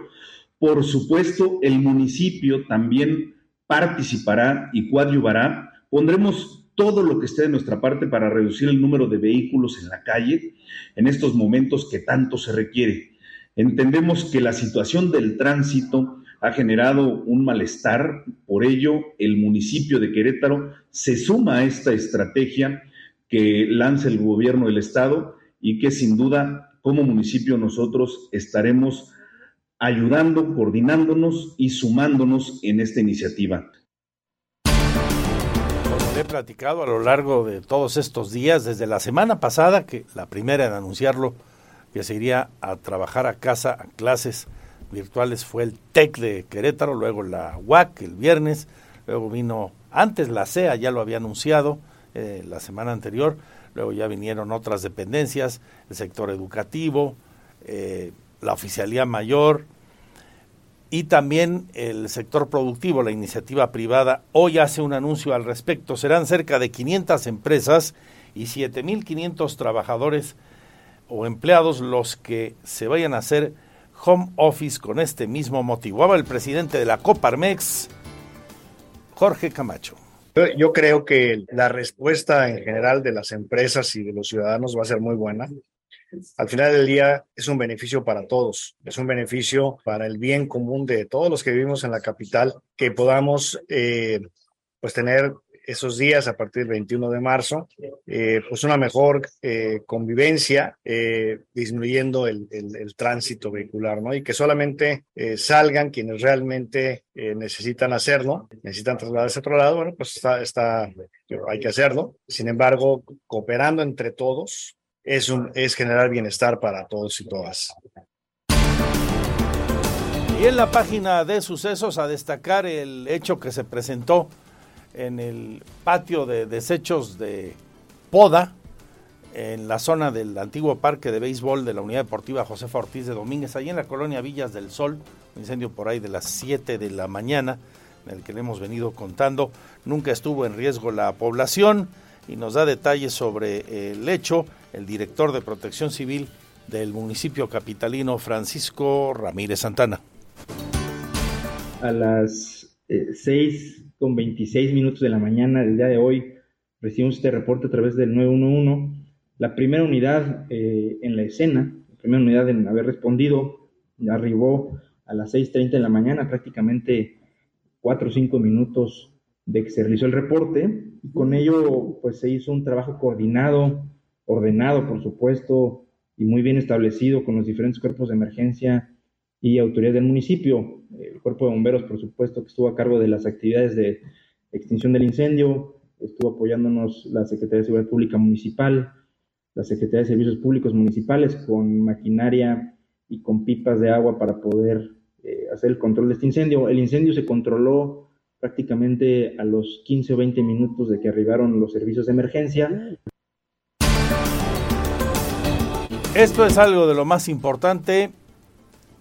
por supuesto, el municipio también participará y coadyuvará. Pondremos todo lo que esté de nuestra parte para reducir el número de vehículos en la calle en estos momentos que tanto se requiere. Entendemos que la situación del tránsito ha generado un malestar, por ello el municipio de Querétaro se suma a esta estrategia que lanza el gobierno del estado y que sin duda como municipio nosotros estaremos ayudando, coordinándonos y sumándonos en esta iniciativa. Como he platicado a lo largo de todos estos días, desde la semana pasada, que la primera en anunciarlo, que se iría a trabajar a casa, a clases virtuales, fue el TEC de Querétaro, luego la UAC el viernes, luego vino antes la CEA, ya lo había anunciado eh, la semana anterior, luego ya vinieron otras dependencias, el sector educativo, eh, la oficialía mayor y también el sector productivo, la iniciativa privada, hoy hace un anuncio al respecto. Serán cerca de 500 empresas y 7.500 trabajadores o empleados los que se vayan a hacer home office con este mismo motivo. Habla el presidente de la Coparmex, Jorge Camacho. Yo creo que la respuesta en general de las empresas y de los ciudadanos va a ser muy buena al final del día es un beneficio para todos, es un beneficio para el bien común de todos los que vivimos en la capital, que podamos eh, pues tener esos días a partir del 21 de marzo, eh, pues una mejor eh, convivencia, disminuyendo el, tránsito vehicular, ¿no? Y que solamente salgan quienes realmente necesitan hacerlo, necesitan trasladarse a otro lado, bueno, pues está, está, hay que hacerlo. Sin embargo, cooperando entre todos, es, un, es generar bienestar para todos y todas. Y en la página de sucesos a destacar el hecho que se presentó en el patio de desechos de Poda, en la zona del antiguo parque de béisbol de la Unidad Deportiva Josefa Ortiz de Domínguez, ahí en la colonia Villas del Sol, un incendio por ahí de las 7 de la mañana, en el que le hemos venido contando. Nunca estuvo en riesgo la población y nos da detalles sobre el hecho el director de Protección Civil del municipio capitalino, Francisco Ramírez Santana. A las 6 eh, con 26 minutos de la mañana del día de hoy recibimos este reporte a través del 911 la primera unidad eh, en la escena, la primera unidad en haber respondido, arribó a las 6.30 de la mañana, prácticamente 4 o 5 minutos de que se realizó el reporte, y con ello pues se hizo un trabajo coordinado, ordenado por supuesto, y muy bien establecido con los diferentes cuerpos de emergencia y autoridades del municipio. El cuerpo de bomberos, por supuesto, que estuvo a cargo de las actividades de extinción del incendio, estuvo apoyándonos la Secretaría de Seguridad Pública Municipal, la Secretaría de Servicios Públicos Municipales con maquinaria y con pipas de agua para poder eh, hacer el control de este incendio. El incendio se controló prácticamente a los 15 o 20 minutos de que arribaron los servicios de emergencia. Esto es algo de lo más importante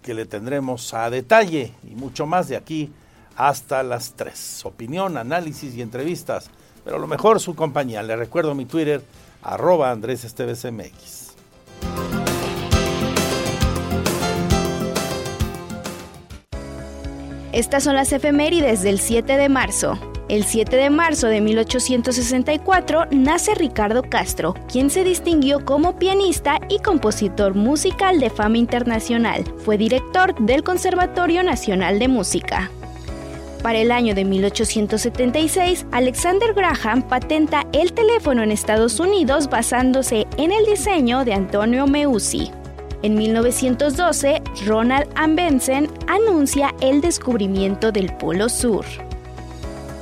que le tendremos a detalle y mucho más de aquí hasta las 3. Opinión, análisis y entrevistas, pero lo mejor su compañía. Le recuerdo mi Twitter, arroba Andrés Esteves MX. Estas son las efemérides del 7 de marzo. El 7 de marzo de 1864 nace Ricardo Castro, quien se distinguió como pianista y compositor musical de fama internacional. Fue director del Conservatorio Nacional de Música. Para el año de 1876, Alexander Graham patenta el teléfono en Estados Unidos basándose en el diseño de Antonio Meucci. En 1912, Ronald Amundsen anuncia el descubrimiento del Polo Sur.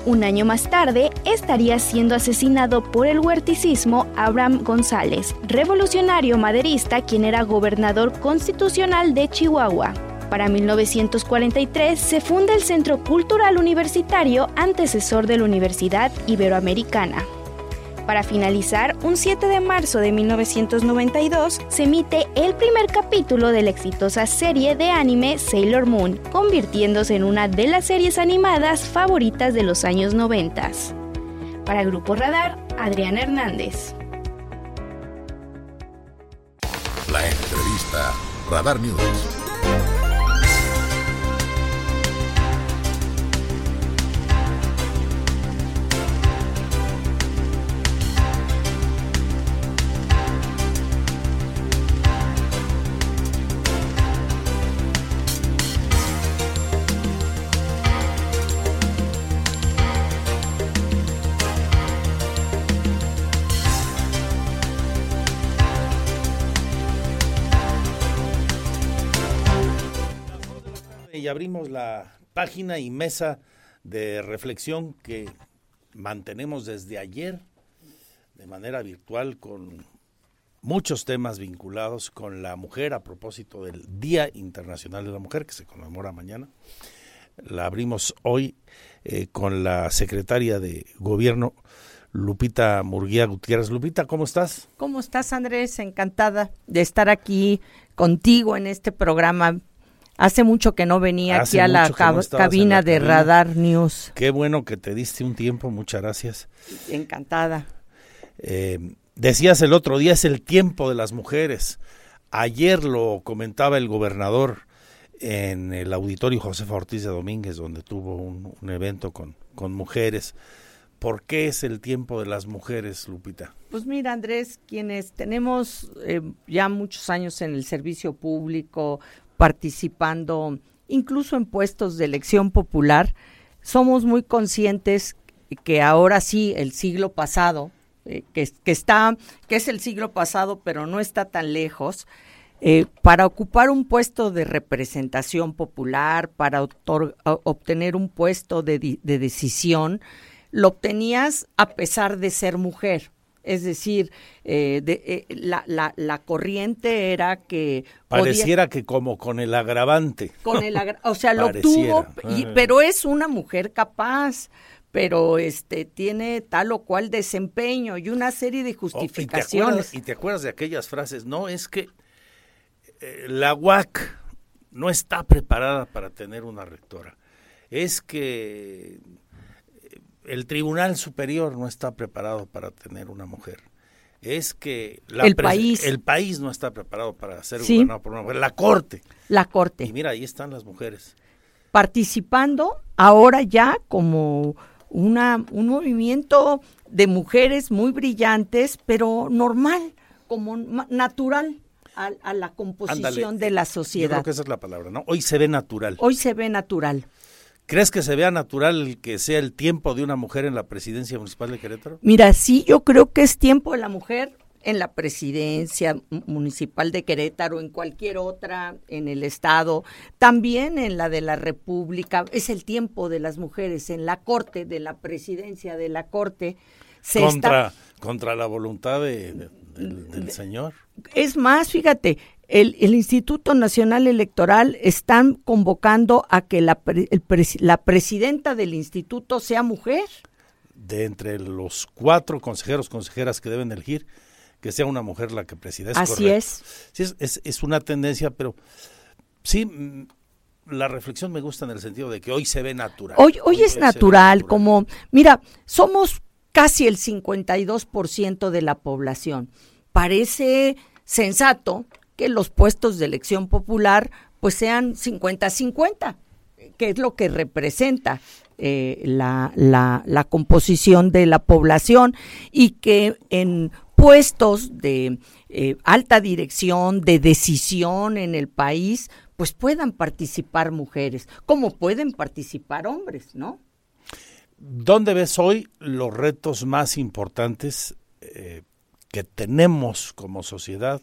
Un año más tarde, estaría siendo asesinado por el huerticismo Abraham González, revolucionario maderista quien era gobernador constitucional de Chihuahua. Para 1943 se funda el Centro Cultural Universitario, antecesor de la Universidad Iberoamericana. Para finalizar, un 7 de marzo de 1992 se emite el primer capítulo de la exitosa serie de anime Sailor Moon, convirtiéndose en una de las series animadas favoritas de los años 90. Para Grupo Radar, Adrián Hernández. La entrevista Radar News. Abrimos la página y mesa de reflexión que mantenemos desde ayer de manera virtual con muchos temas vinculados con la mujer a propósito del Día Internacional de la Mujer que se conmemora mañana. La abrimos hoy eh, con la secretaria de Gobierno, Lupita Murguía Gutiérrez. Lupita, ¿cómo estás? ¿Cómo estás, Andrés? Encantada de estar aquí contigo en este programa Hace mucho que no venía aquí a la cabina de Radar News. Qué bueno que te diste un tiempo, muchas gracias. Encantada. Eh, decías el otro día, es el tiempo de las mujeres. Ayer lo comentaba el gobernador en el auditorio Josefa Ortiz de Domínguez, donde tuvo un, evento con, con mujeres. ¿Por qué es el tiempo de las mujeres, Lupita? Pues mira, Andrés, quienes tenemos eh, ya muchos años en el servicio público, participando incluso en puestos de elección popular, somos muy conscientes que ahora sí, el siglo pasado, eh, que, está, que es el siglo pasado, pero no está tan lejos, eh, para ocupar un puesto de representación popular, para obtener un puesto de, de decisión, lo obtenías a pesar de ser mujer. Es decir, eh, de, eh, la, la, la, corriente era que... Pareciera que como con el agravante. Con el o sea, lo tuvo, pero es una mujer capaz pero este tiene tal o cual desempeño y una serie de justificaciones. Oh, y, te acuerdas, de aquellas frases, no, es que eh, la UAC no está preparada para tener una rectora. Es que el Tribunal Superior no está preparado para tener una mujer. Es que el, país. el país no está preparado para ser gobernado por una mujer. La Corte. La Corte. Y mira, ahí están las mujeres. Participando ahora ya como una, un movimiento de mujeres muy brillantes, pero normal, como natural a, a la composición de la sociedad. Yo creo que esa es la palabra, ¿no? Hoy se ve natural. Hoy se ve natural. ¿Crees que se vea natural que sea el tiempo de una mujer en la presidencia municipal de Querétaro? Mira, sí, yo creo que es tiempo de la mujer en la presidencia municipal de Querétaro, en cualquier otra, en el Estado, también en la de la República. Es el tiempo de las mujeres en la Corte, de la presidencia de la Corte. Se contra, contra la voluntad de, del Señor. Es más, fíjate, el, el, Instituto Nacional Electoral están convocando a que la, la presidenta del instituto sea mujer. De entre los cuatro consejeros, consejeras que deben elegir, que sea una mujer la que presida. Así es. Sí, es, es. una tendencia, pero sí, mm, la reflexión me gusta en el sentido de que hoy se ve natural. Hoy, hoy, es natural, como, mira, somos casi el 52% de la población. Parece sensato que los puestos de elección popular pues sean 50-50, que es lo que representa eh, la, la, la composición de la población y que en puestos de eh, alta dirección, de decisión en el país, pues puedan participar mujeres, como pueden participar hombres, ¿no? ¿Dónde ves hoy los retos más importantes eh, que tenemos como sociedad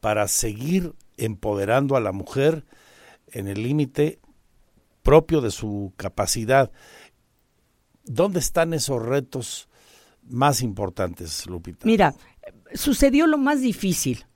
para seguir empoderando a la mujer en el límite propio de su capacidad? ¿Dónde están esos retos más importantes, Lupita? Mira, sucedió lo más difícil.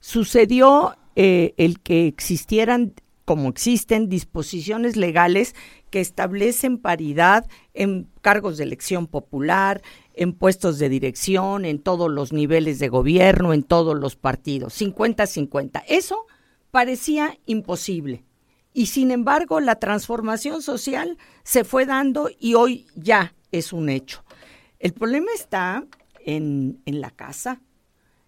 Sucedió eh, el que existieran, como existen, disposiciones legales que establecen paridad en cargos de elección popular, en puestos de dirección, en todos los niveles de gobierno, en todos los partidos, 50-50. Eso parecía imposible. Y sin embargo, la transformación social se fue dando y hoy ya es un hecho. El problema está en, en la casa,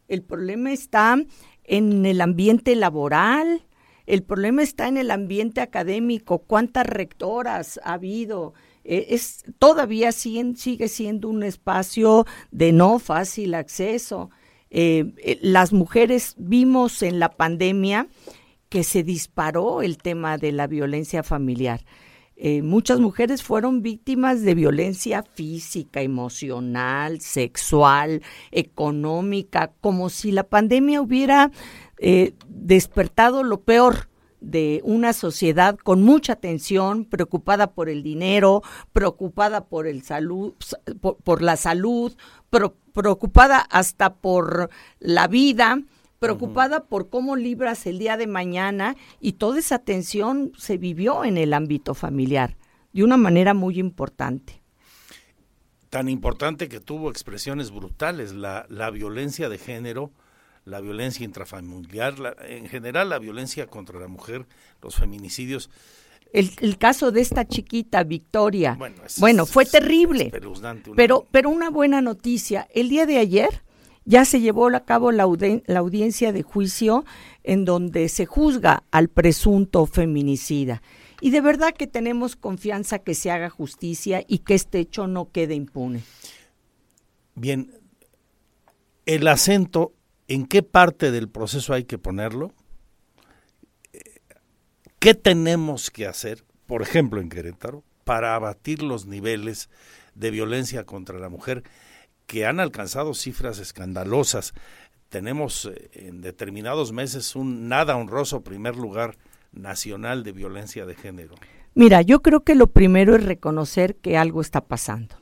el problema está en el ambiente laboral, el problema está en el ambiente académico, cuántas rectoras ha habido. E, es todavía sigue siendo un espacio de no fácil acceso. Eh, eh, las mujeres vimos en la pandemia que se disparó el tema de la violencia familiar. Eh, muchas mujeres fueron víctimas de violencia física, emocional, sexual, económica, como si la pandemia hubiera eh, despertado lo peor de una sociedad con mucha tensión, preocupada por el dinero, preocupada por el salud, por, la salud, preocupada hasta por la vida preocupada por cómo libras el día de mañana y toda esa tensión se vivió en el ámbito familiar de una manera muy importante. Tan importante que tuvo expresiones brutales, la, la violencia de género, la violencia intrafamiliar, en general la violencia contra la mujer, los feminicidios. El, el caso de esta chiquita, Victoria, bueno, fue terrible, pero, pero una buena noticia, el día de ayer ya se llevó a cabo la, audiencia de juicio en donde se juzga al presunto feminicida. Y de verdad que tenemos confianza que se haga justicia y que este hecho no quede impune. Bien, el acento, ¿en qué parte del proceso hay que ponerlo? ¿Qué tenemos que hacer, por ejemplo, en Querétaro, para abatir los niveles de violencia contra la mujer? que han alcanzado cifras escandalosas. Tenemos eh, en determinados meses un nada honroso primer lugar nacional de violencia de género. Mira, yo creo que lo primero es reconocer que algo está pasando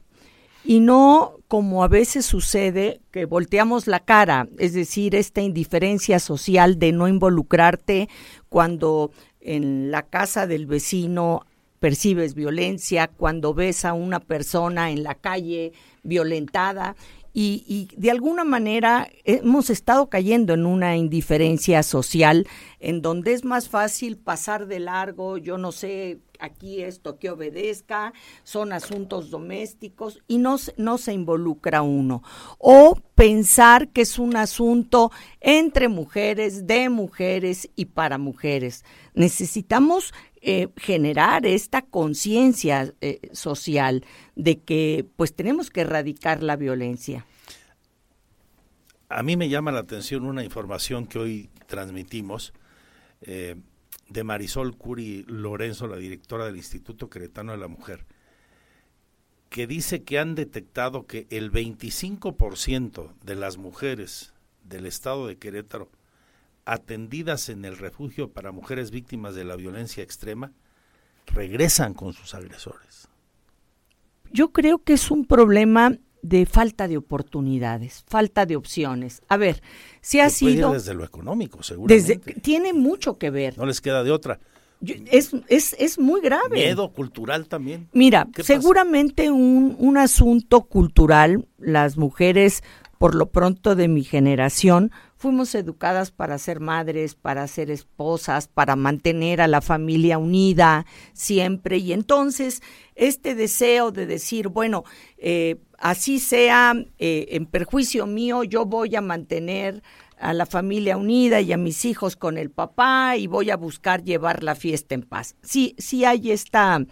y no como a veces sucede que volteamos la cara, es decir, esta indiferencia social de no involucrarte cuando en la casa del vecino percibes violencia, cuando ves a una persona en la calle violentada y, de alguna manera hemos estado cayendo en una indiferencia social en donde es más fácil pasar de largo, yo no sé aquí esto que obedezca, son asuntos domésticos y no, no se involucra uno. O pensar que es un asunto entre mujeres, de mujeres y para mujeres. Necesitamos eh, generar esta conciencia eh, social de que pues tenemos que erradicar la violencia. A mí me llama la atención una información que hoy transmitimos eh, de Marisol Curi Lorenzo, la directora del Instituto Queretano de la Mujer, que dice que han detectado que el 25% de las mujeres del estado de Querétaro atendidas en el refugio para mujeres víctimas de la violencia extrema regresan con sus agresores. Yo creo que es un problema de falta de oportunidades, falta de opciones. A ver, si ha sido desde lo económico, seguramente. Desde, tiene mucho que ver. No les queda de otra. es, es, es, muy grave. Miedo cultural también. Mira, seguramente un, un asunto cultural, las mujeres, por lo pronto de mi generación, fuimos educadas para ser madres, para ser esposas, para mantener a la familia unida siempre. Y entonces este deseo de decir, bueno, eh, así sea eh, en perjuicio mío, yo voy a mantener a la familia unida y a mis hijos con el papá y voy a buscar llevar la fiesta en paz. Sí, sí hay esta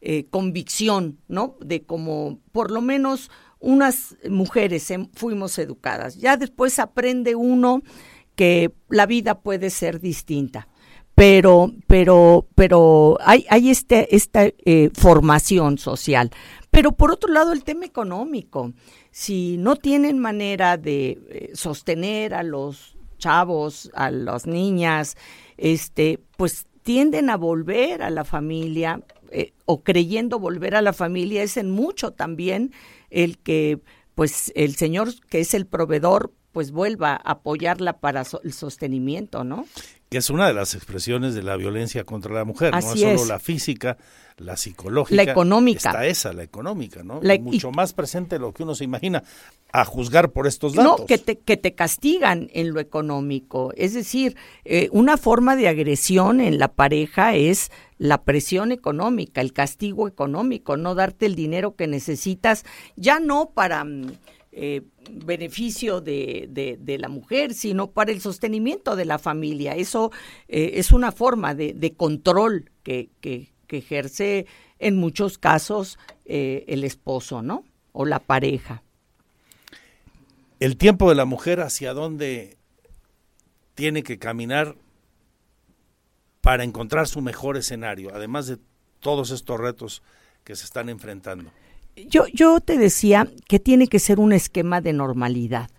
eh, convicción, ¿no? De como por lo menos unas mujeres fuimos educadas. Ya después aprende uno que la vida puede ser distinta. Pero, pero, pero hay, hay este, esta eh, formación social. Pero por otro lado, el tema económico. Si no tienen manera de eh, sostener a los chavos, a las niñas, este, pues tienden a volver a la familia eh, o creyendo volver a la familia es en mucho también el que pues el señor que es el proveedor pues vuelva a apoyarla para el sostenimiento, ¿no? Que es una de las expresiones de la violencia contra la mujer, no es solo la física, la psicológica, la económica. Está esa, la económica, ¿no? mucho más presente de lo que uno se imagina, a juzgar por estos datos. No, que te, que te castigan en lo económico. Es decir, eh, una forma de agresión en la pareja es la presión económica, el castigo económico, no darte el dinero que necesitas, ya no para... Eh, beneficio de, de, la mujer, sino para el sostenimiento de la familia. Eso eh, es una forma de, control que, que, que ejerce en muchos casos eh, el esposo, ¿no? O la pareja. El tiempo de la mujer hacia dónde tiene que caminar para encontrar su mejor escenario, además de todos estos retos que se están enfrentando. Yo, yo te decía que tiene que ser un esquema de normalidad.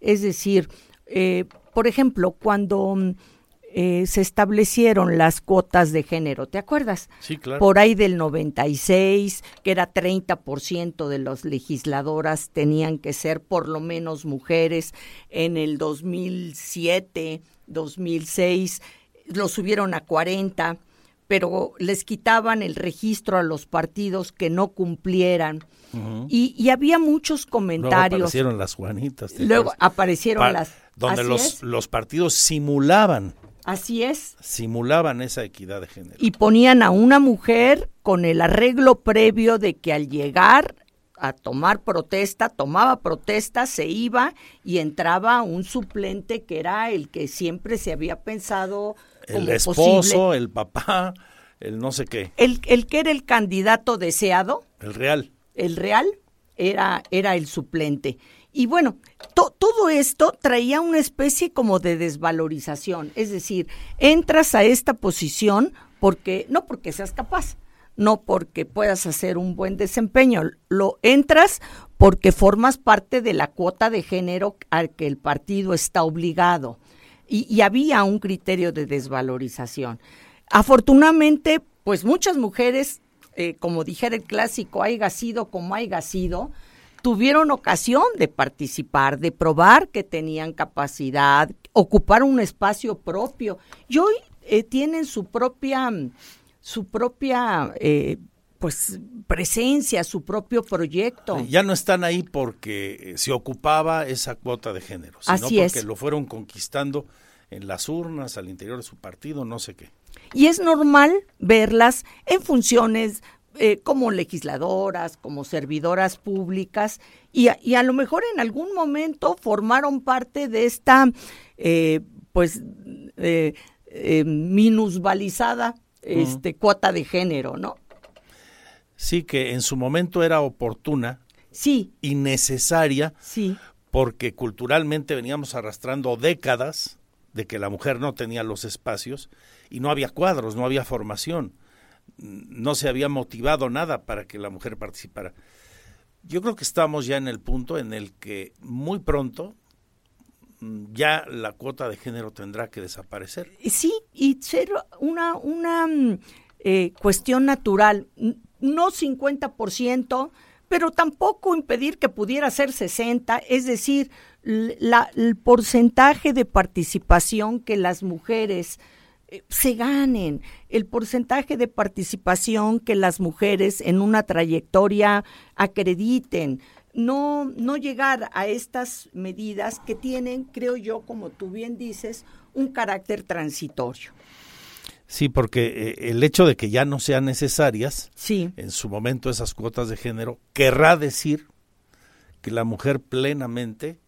Es decir, eh, por ejemplo, cuando eh, se establecieron las cuotas de género, ¿te acuerdas? Sí, claro. Por ahí del 96, que era 30% de las legisladoras tenían que ser por lo menos mujeres. En el 2007, 2006, lo subieron a 40, pero les quitaban el registro a los partidos que no cumplieran. y, había muchos comentarios. Luego aparecieron las Juanitas. Luego aparecieron las... Donde los, los partidos simulaban Así es. Simulaban esa equidad de género. Y ponían a una mujer con el arreglo previo de que al llegar a tomar protesta, tomaba protesta, se iba y entraba un suplente que era el que siempre se había pensado el esposo, el papá, el no sé qué. El, el que era el candidato deseado. El real. El real era, era el suplente. Y bueno, todo esto traía una especie como de desvalorización, es decir, entras a esta posición porque no porque seas capaz, no porque puedas hacer un buen desempeño, lo entras porque formas parte de la cuota de género al que el partido está obligado. Y, había un criterio de desvalorización. Afortunadamente, pues muchas mujeres, eh, como dijera el clásico, haya sido como haya sido, tuvieron ocasión de participar, de probar que tenían capacidad, ocupar un espacio propio y hoy eh, tienen su propia, su propia eh, pues presencia, su propio proyecto. Ya no están ahí porque se ocupaba esa cuota de género, sino Así porque es. lo fueron conquistando en las urnas, al interior de su partido, no sé qué. Y es normal verlas en funciones eh, como legisladoras, como servidoras públicas, y a, y a lo mejor en algún momento formaron parte de esta, eh, pues, eh, eh, minusvalizada este, cuota de género, ¿no? Sí, que en su momento era oportuna Sí, y necesaria sí, porque culturalmente veníamos arrastrando décadas de que la mujer no tenía los espacios y no había cuadros, no había formación, no se había motivado nada para que la mujer participara. Yo creo que estamos ya en el punto en el que muy pronto mm, ya la cuota de género tendrá que desaparecer. sí, y ser una, una mm, eh, cuestión natural, no 50%, pero tampoco impedir que pudiera ser 60, es decir, la- el porcentaje de participación que las mujeres eh, se ganen, el porcentaje de participación que las mujeres en una trayectoria acrediten, no, no llegar a estas medidas que tienen, creo yo, como tú bien dices, un carácter transitorio. Sí, porque eh, el hecho de que ya no sean necesarias, Sí. en su momento esas cuotas de género, querrá decir que la mujer plenamente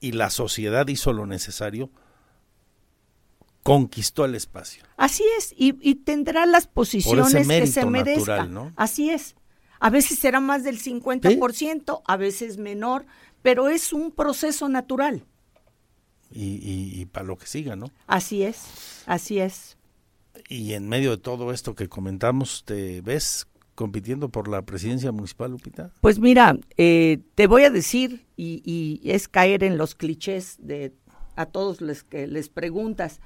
y la sociedad hizo lo necesario, conquistó el espacio. Así es, y, y tendrá las posiciones que se merezca. natural, ¿no? Así es. A veces será más del 50%, a veces menor, pero es un proceso natural. Y, y, y para lo que siga, ¿no? Así es, así es. Y en medio de todo esto que comentamos, ¿te ves compitiendo por la presidencia municipal, Lupita? Pues mira, eh, te voy a decir, y, y es caer en los clichés de a todos los que les preguntas,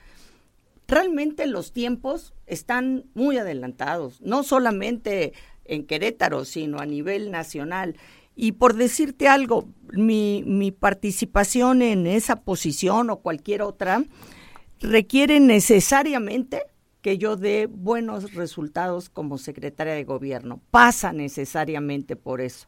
realmente los tiempos están muy adelantados, no solamente en Querétaro, sino a nivel nacional. Y por decirte algo, mi, mi participación en esa posición o cualquier otra requiere necesariamente que yo dé buenos resultados como secretaria de gobierno. Pasa necesariamente por eso.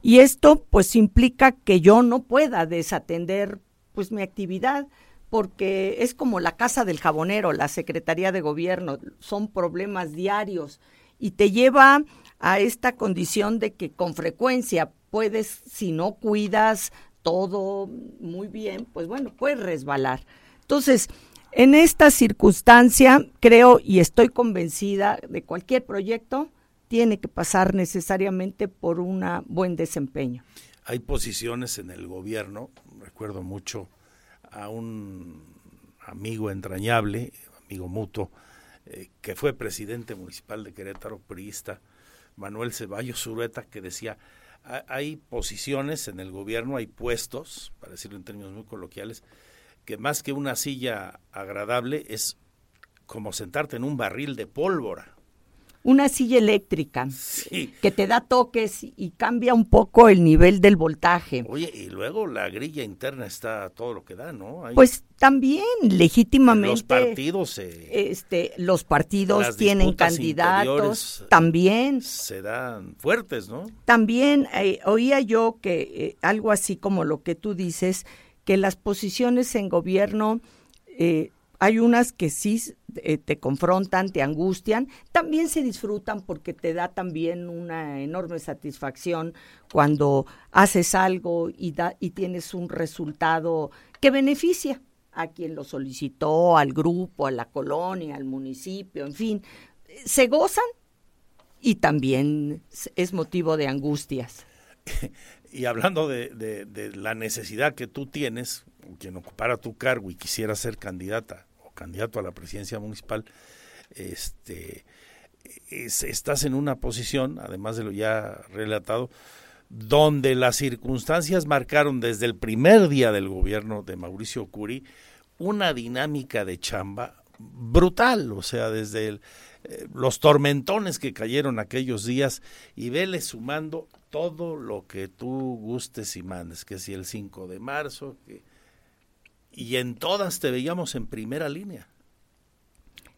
Y esto pues implica que yo no pueda desatender pues mi actividad porque es como la casa del jabonero, la Secretaría de Gobierno, son problemas diarios y te lleva a esta condición de que con frecuencia puedes, si no cuidas todo muy bien, pues bueno, puedes resbalar. Entonces, en esta circunstancia, creo y estoy convencida de cualquier proyecto tiene que pasar necesariamente por un buen desempeño. Hay posiciones en el gobierno, recuerdo mucho a un amigo entrañable, amigo mutuo, eh, que fue presidente municipal de Querétaro, priista, Manuel Ceballos Zurueta, que decía, hay posiciones en el gobierno, hay puestos, para decirlo en términos muy coloquiales, que más que una silla agradable es como sentarte en un barril de pólvora. Una silla eléctrica Sí. que te da toques y cambia un poco el nivel del voltaje. Oye, y luego la grilla interna está todo lo que da, ¿no? Hay- Pues también legítimamente los partidos este los partidos tienen candidatos interiores, también se dan fuertes, ¿no? también eh, oía yo que eh, algo así como lo que tú dices que las posiciones en gobierno eh, hay unas que sí eh, te confrontan, te angustian, también se disfrutan porque te da también una enorme satisfacción cuando haces algo y, da, y tienes un resultado que beneficia a quien lo solicitó, al grupo, a la colonia, al municipio, en fin, se gozan y también es motivo de angustias. Y hablando de, la necesidad que tú tienes, quien ocupara tu cargo y quisiera ser candidata o candidato a la presidencia municipal, este, es, estás en una posición, además de lo ya relatado, donde las circunstancias marcaron desde el primer día del gobierno de Mauricio Curi una dinámica de chamba brutal, o sea, desde el, eh, los tormentones que cayeron aquellos días y vele sumando todo lo que tú gustes y mandes, que si el 5 de marzo, y en todas te veíamos en primera línea.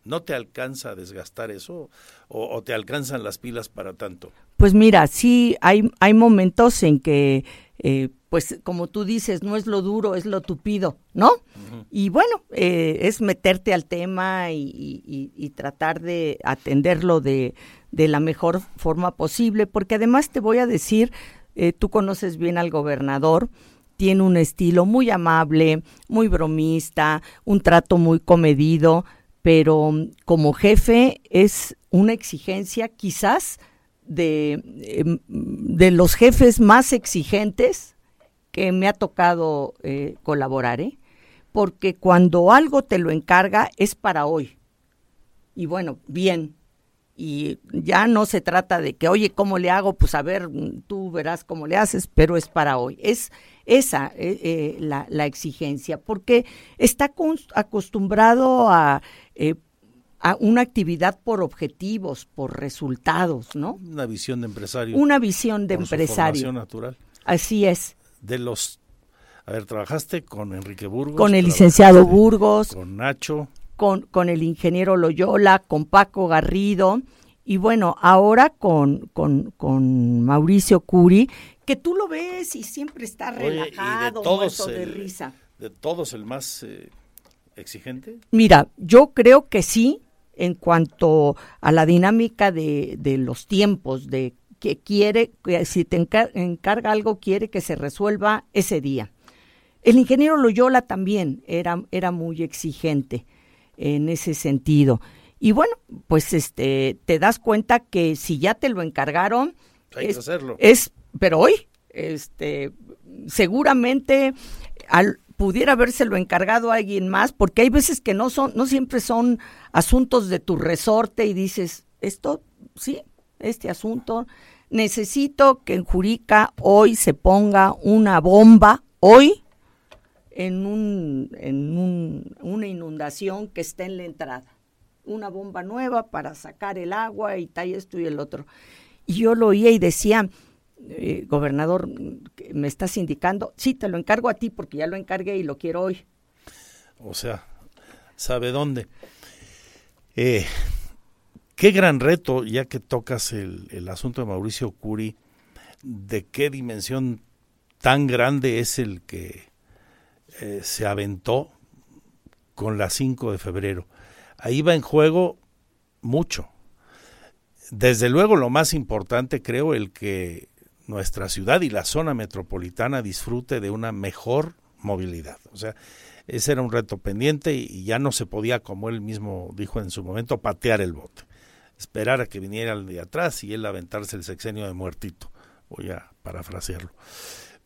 ¿No te alcanza a desgastar eso o, te alcanzan las pilas para tanto? Pues mira, sí, hay, hay momentos en que eh, pues como tú dices, no es lo duro, es lo tupido, ¿no? Y bueno, eh, es meterte al tema y, tratar de atenderlo de, la mejor forma posible, porque además te voy a decir, eh, tú conoces bien al gobernador, tiene un estilo muy amable, muy bromista, un trato muy comedido, pero como jefe es una exigencia quizás de, em, de los jefes más exigentes que me ha tocado eh, colaborar, ¿eh? porque cuando algo te lo encarga es para hoy. Y bueno, bien. Y ya no se trata de que, oye, ¿cómo le hago? Pues a ver, tú verás cómo le haces, pero es para hoy. Es esa eh, la, la, exigencia, porque está acostumbrado a, a una actividad por objetivos, por resultados, ¿no? Una visión de empresario. Una visión de empresario. natural. Así es de los... A ver, trabajaste con Enrique Burgos. Con el licenciado Burgos. Con Nacho. Con, con el ingeniero Loyola, con Paco Garrido. Y bueno, ahora con, con, con Mauricio Curi, que tú lo ves y siempre está relajado, de todos de risa. ¿De todos el más eh, exigente? Mira, yo creo que sí, en cuanto a la dinámica de, de los tiempos, de que quiere, que si te encarga algo, quiere que se resuelva ese día. El ingeniero Loyola también era, era muy exigente en ese sentido. Y bueno, pues este, te das cuenta que si ya te lo encargaron, Hay es, que hacerlo. es, pero hoy, este, seguramente al, pudiera habérselo encargado a alguien más, porque hay veces que no son, no siempre son asuntos de tu resorte y dices, esto sí, este asunto. Necesito que en Jurica hoy se ponga una bomba, hoy, en, un, en un, una inundación que está en la entrada. Una bomba nueva para sacar el agua y tal, esto y el otro. Y yo lo oía y decía, eh, gobernador, me estás indicando, sí, te lo encargo a ti porque ya lo encargué y lo quiero hoy. O sea, ¿sabe dónde? Eh, Qué gran reto, ya que tocas el, asunto de Mauricio Curi, de qué dimensión tan grande es el que eh, se aventó con la 5 de febrero. Ahí va en juego mucho. Desde luego lo más importante creo el que nuestra ciudad y la zona metropolitana disfrute de una mejor movilidad. O sea, ese era un reto pendiente y ya no se podía, como él mismo dijo en su momento, patear el bote esperar a que viniera el de atrás y él aventarse el sexenio de muertito. Voy a parafrasearlo.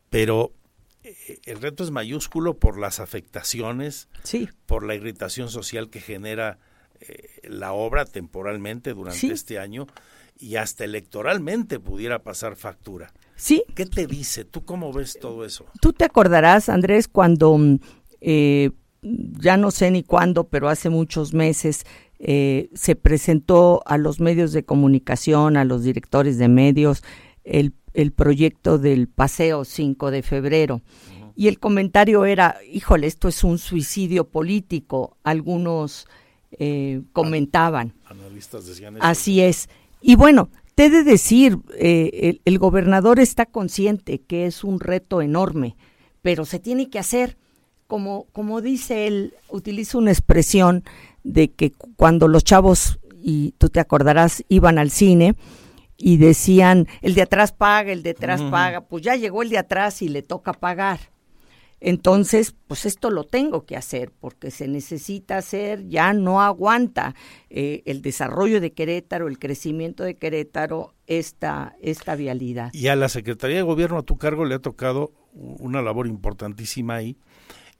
Pero eh, el reto es mayúsculo por las afectaciones, sí. por la irritación social que genera eh, la obra temporalmente durante este año y hasta electoralmente pudiera pasar factura. Sí. ¿Qué te dice? ¿Tú cómo ves todo eso? Tú te acordarás, Andrés, cuando mm, eh, ya no sé ni cuándo, pero hace muchos meses eh, se presentó a los medios de comunicación, a los directores de medios, el, el proyecto del Paseo 5 de febrero. Y el comentario era, híjole, esto es un suicidio político. Algunos eh, comentaban. Analistas decían eso. Así es. Y bueno, te he de decir, eh, el, el gobernador está consciente que es un reto enorme, pero se tiene que hacer. Como, como dice él, utiliza una expresión de que cuando los chavos, y tú te acordarás, iban al cine y decían, el de atrás paga, el de atrás paga, pues ya llegó el de atrás y le toca pagar. Entonces, pues esto lo tengo que hacer porque se necesita hacer, ya no aguanta eh, el desarrollo de Querétaro, el crecimiento de Querétaro, esta, esta vialidad. Y a la Secretaría de Gobierno a tu cargo le ha tocado una labor importantísima ahí,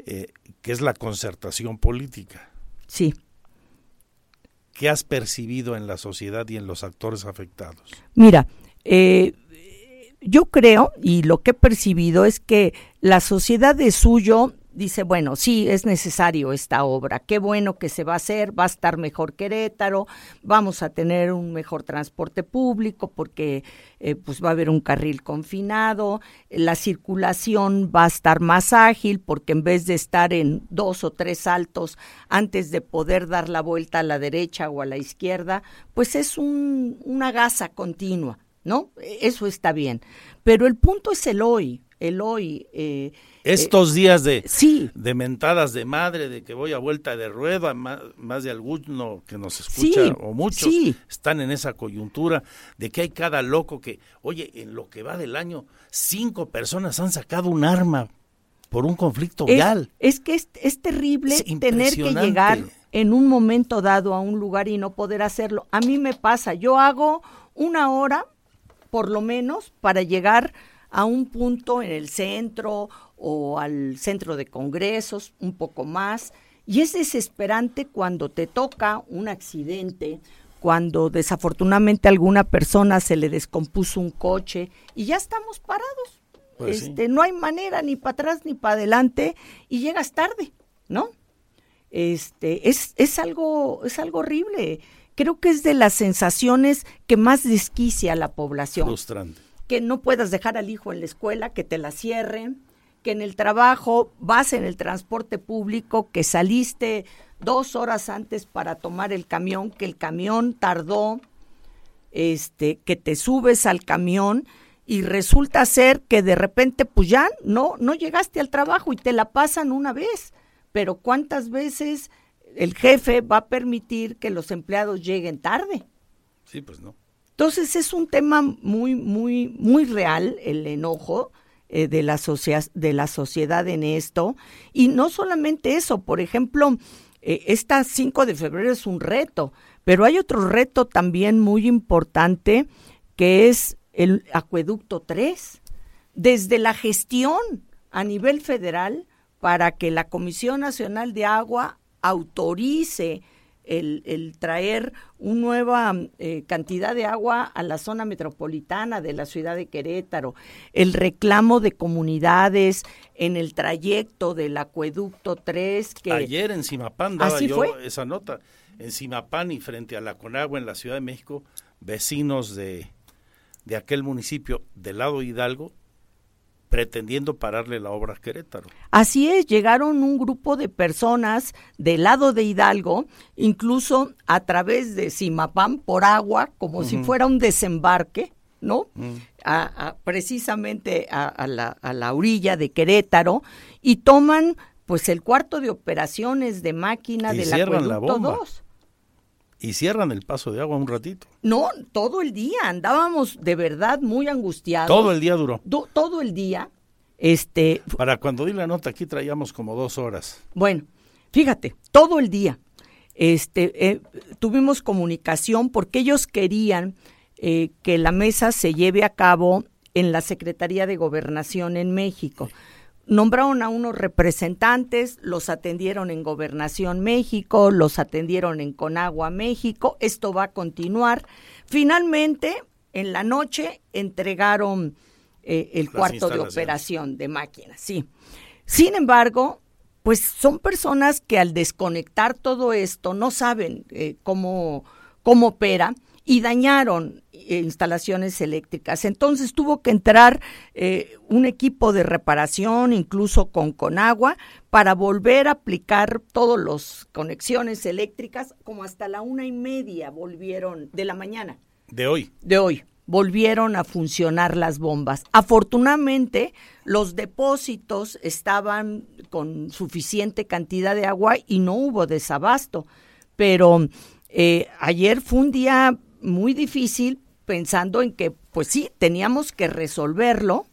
eh, que es la concertación política. Sí. ¿Qué has percibido en la sociedad y en los actores afectados? Mira, eh, yo creo, y lo que he percibido es que la sociedad de suyo dice, bueno, sí, es necesario esta obra, qué bueno que se va a hacer, va a estar mejor Querétaro, vamos a tener un mejor transporte público porque eh, pues va a haber un carril confinado, la circulación va a estar más ágil porque en vez de estar en dos o tres saltos antes de poder dar la vuelta a la derecha o a la izquierda, pues es un, una gasa continua, ¿no? Eso está bien. Pero el punto es el hoy, el hoy. Eh, estos eh, días de, sí. de mentadas de madre, de que voy a vuelta de rueda, más, más de alguno que nos escucha o muchos están en esa coyuntura, de que hay cada loco que, oye, en lo que va del año, cinco personas han sacado un arma por un conflicto vial. Es que es, es terrible tener que llegar en un momento dado a un lugar y no poder hacerlo. A mí me pasa, yo hago una hora, por lo menos, para llegar a un punto en el centro o al centro de congresos, un poco más. Y es desesperante cuando te toca un accidente, cuando desafortunadamente a alguna persona se le descompuso un coche y ya estamos parados. Pues este, no hay manera ni para atrás ni para adelante y llegas tarde, ¿no? Este, es, es algo, es algo horrible. Creo que es de las sensaciones que más desquicia a la población. Frustrante. Que no puedas dejar al hijo en la escuela, que te la cierren, que en el trabajo vas en el transporte público, que saliste dos horas antes para tomar el camión, que el camión tardó, este, que te subes al camión y resulta ser que de repente pues ya no, no llegaste al trabajo y te la pasan una vez. Pero ¿cuántas veces el jefe va a permitir que los empleados lleguen tarde? Sí, pues no. Entonces es un tema muy, muy, muy real el enojo eh, de, la de la sociedad en esto. Y no solamente eso, por ejemplo, eh, esta 5 de febrero es un reto, pero hay otro reto también muy importante que es el acueducto 3. Desde la gestión a nivel federal para que la Comisión Nacional de Agua autorice el, traer una nueva eh, cantidad de agua a la zona metropolitana de la ciudad de Querétaro, el reclamo de comunidades en el trayecto del acueducto 3. Que, Ayer en Simapán daba yo esa nota. En Simapán y frente a la Conagua en la Ciudad de México, vecinos de, de aquel municipio del lado Hidalgo pretendiendo pararle la obra a Querétaro. Así es, llegaron un grupo de personas del lado de Hidalgo, incluso a través de Simapán por agua, como si fuera un desembarque, ¿no? a, precisamente a, la, a la orilla de Querétaro y toman pues el cuarto de operaciones de máquina de la acueducto 2 y cierran el paso de agua un ratito. No, todo el día andábamos de verdad muy angustiados. Todo el día duró. todo el día. Este. Para cuando di la nota aquí traíamos como dos horas. Bueno, fíjate, todo el día. Este, eh, tuvimos comunicación porque ellos querían eh, que la mesa se lleve a cabo en la Secretaría de Gobernación en México nombraron a unos representantes, los atendieron en Gobernación México, los atendieron en Conagua México, esto va a continuar. Finalmente, en la noche, entregaron eh, el cuarto de operación de máquinas, sí. Sin embargo, pues son personas que al desconectar todo esto no saben eh, cómo, cómo opera y dañaron eh, instalaciones eléctricas. Entonces tuvo que entrar eh, un equipo de reparación, incluso con Conagua, para volver a aplicar todas las conexiones eléctricas, como hasta la una y media volvieron de la mañana. De hoy. De hoy volvieron a funcionar las bombas. Afortunadamente, los depósitos estaban con suficiente cantidad de agua y no hubo desabasto. Pero eh, ayer fue un día muy difícil pensando en que, pues sí, teníamos que resolverlo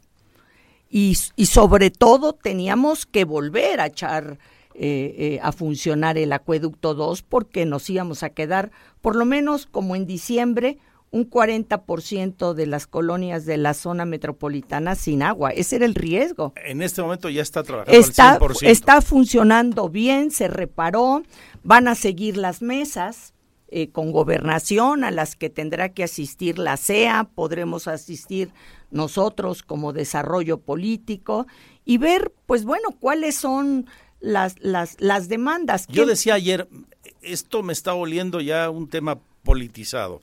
y, y sobre todo teníamos que volver a echar eh, eh, a funcionar el acueducto 2 porque nos íbamos a quedar, por lo menos como en diciembre, un 40% de las colonias de la zona metropolitana sin agua. Ese era el riesgo. En este momento ya está trabajando está, al 100%. Está funcionando bien, se reparó, van a seguir las mesas, eh, con gobernación, a las que tendrá que asistir la CEA, podremos asistir nosotros como desarrollo político y ver, pues bueno, cuáles son las, las, las demandas. Yo decía ayer, esto me está oliendo ya un tema politizado.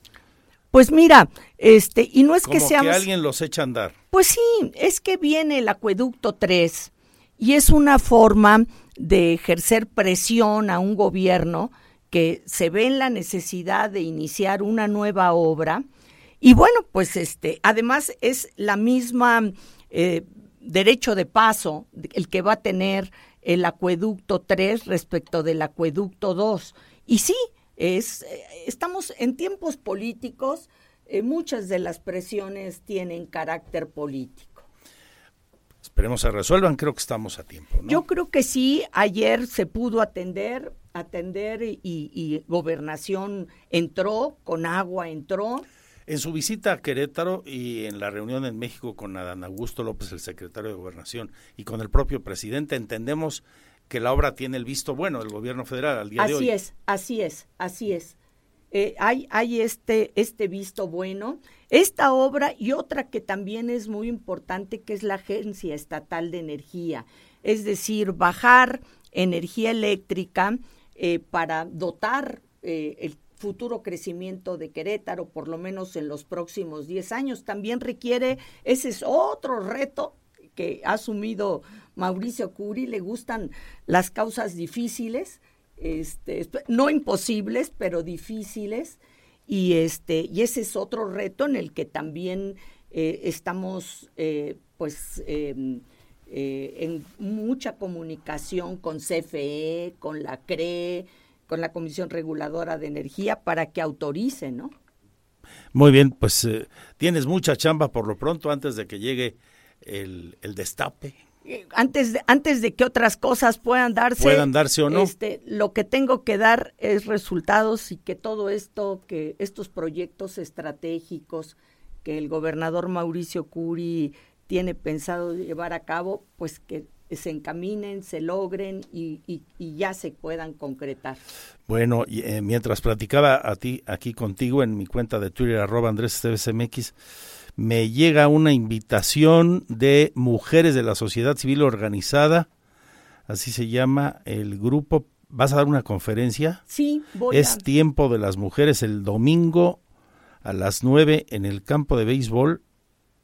Pues mira, este, y no es que seamos... que alguien los echa a andar. Pues sí, es que viene el acueducto 3 y es una forma de ejercer presión a un gobierno que se ve en la necesidad de iniciar una nueva obra y bueno, pues este, además es la misma eh, derecho de paso el que va a tener el acueducto 3 respecto del acueducto 2. Y sí, es, eh, estamos en tiempos políticos, eh, muchas de las presiones tienen carácter político. Esperemos se resuelvan, creo que estamos a tiempo. Yo creo que sí, ayer se pudo atender, atender y, y gobernación entró, con agua entró. En su visita a Querétaro y en la reunión en México con Adán Augusto López, el secretario de Gobernación, y con el propio presidente, entendemos que la obra tiene el visto bueno del gobierno federal al día de hoy. Así es, así es, así es. Eh, hay hay este, este visto bueno. Esta obra y otra que también es muy importante, que es la Agencia Estatal de Energía, es decir, bajar energía eléctrica eh, para dotar eh, el futuro crecimiento de Querétaro, por lo menos en los próximos 10 años. También requiere, ese es otro reto que ha asumido Mauricio Curi, le gustan las causas difíciles, este, no imposibles, pero difíciles, y, este, y ese es otro reto en el que también eh, estamos eh, pues em, eh, en mucha comunicación con CFE, con la CRE, con la Comisión Reguladora de Energía para que autorice, ¿no? Muy bien, pues tienes mucha chamba por lo pronto antes de que llegue el destape. Antes de, antes de que otras cosas puedan darse, puedan darse o no. Este, lo que tengo que dar es resultados y que todo esto, que estos proyectos estratégicos que el gobernador Mauricio Curi tiene pensado llevar a cabo, pues que se encaminen, se logren y, ya se puedan concretar. Bueno, y, eh, mientras platicaba a ti aquí contigo en mi cuenta de Twitter, arroba Andrés me llega una invitación de mujeres de la sociedad civil organizada, así se llama el grupo. ¿Vas a dar una conferencia? Sí, voy Es tiempo de las mujeres el domingo a las 9 en el campo de béisbol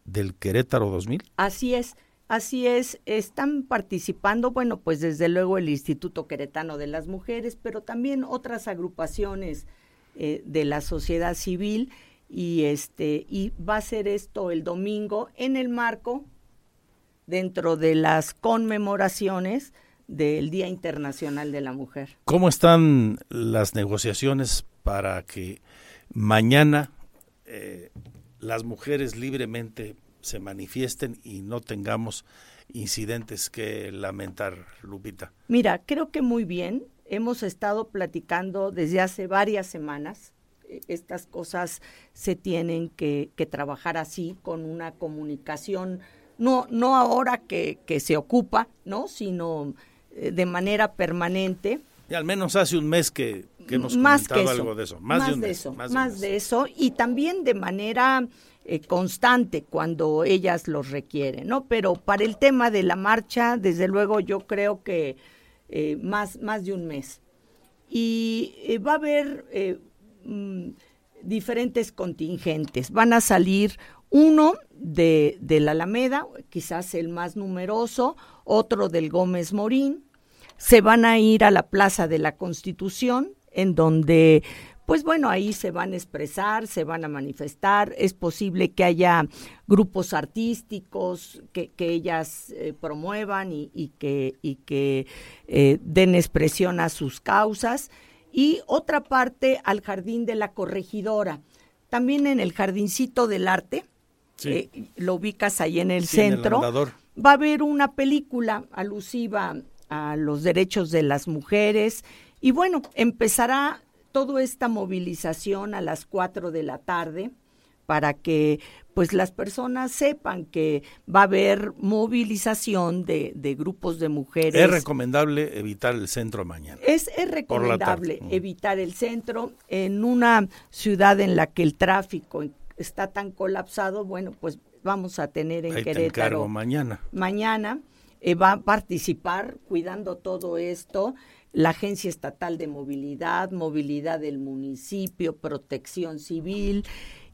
del Querétaro 2000. Así es. Así es, están participando, bueno, pues desde luego el Instituto Queretano de las Mujeres, pero también otras agrupaciones eh, de la sociedad civil y este y va a ser esto el domingo en el marco dentro de las conmemoraciones del Día Internacional de la Mujer. ¿Cómo están las negociaciones para que mañana eh, las mujeres libremente se manifiesten y no tengamos incidentes que lamentar, Lupita? Mira, creo que muy bien. Hemos estado platicando desde hace varias semanas. E, estas cosas se tienen que, trabajar así, con una comunicación, no, no ahora que, que se ocupa, ¿no? sino eh, de manera permanente. Y al menos hace un mes que, hemos más comentado algo de eso. Más, de, un mes, eso. Más, de eso. Y también de manera eh, constante cuando ellas los requieren, ¿no? Pero para el tema de la marcha, desde luego yo creo que eh, más, más de un mes. Y eh, va a haber mm, diferentes contingentes. Van a salir uno de, la Alameda, quizás el más numeroso, otro del Gómez Morín. Se van a ir a la Plaza de la Constitución, en donde pues bueno, ahí se van a expresar, se van a manifestar, es posible que haya grupos artísticos que, ellas eh, promuevan y, que, y que eh, den expresión a sus causas. Y otra parte al Jardín de la Corregidora, también en el Jardincito del Arte, eh, lo ubicas ahí en el centro, va a haber una película alusiva a los derechos de las mujeres. Y bueno, empezará toda esta movilización a las 4 de la tarde para que pues las personas sepan que va a haber movilización de, de grupos de mujeres. Es recomendable evitar el centro mañana. Es, es recomendable evitar el centro en una ciudad en la que el tráfico está tan colapsado, bueno, pues vamos a tener en Ahí Querétaro mañana. Mañana eh, va a participar cuidando todo esto la Agencia Estatal de Movilidad, Movilidad del Municipio, Protección Civil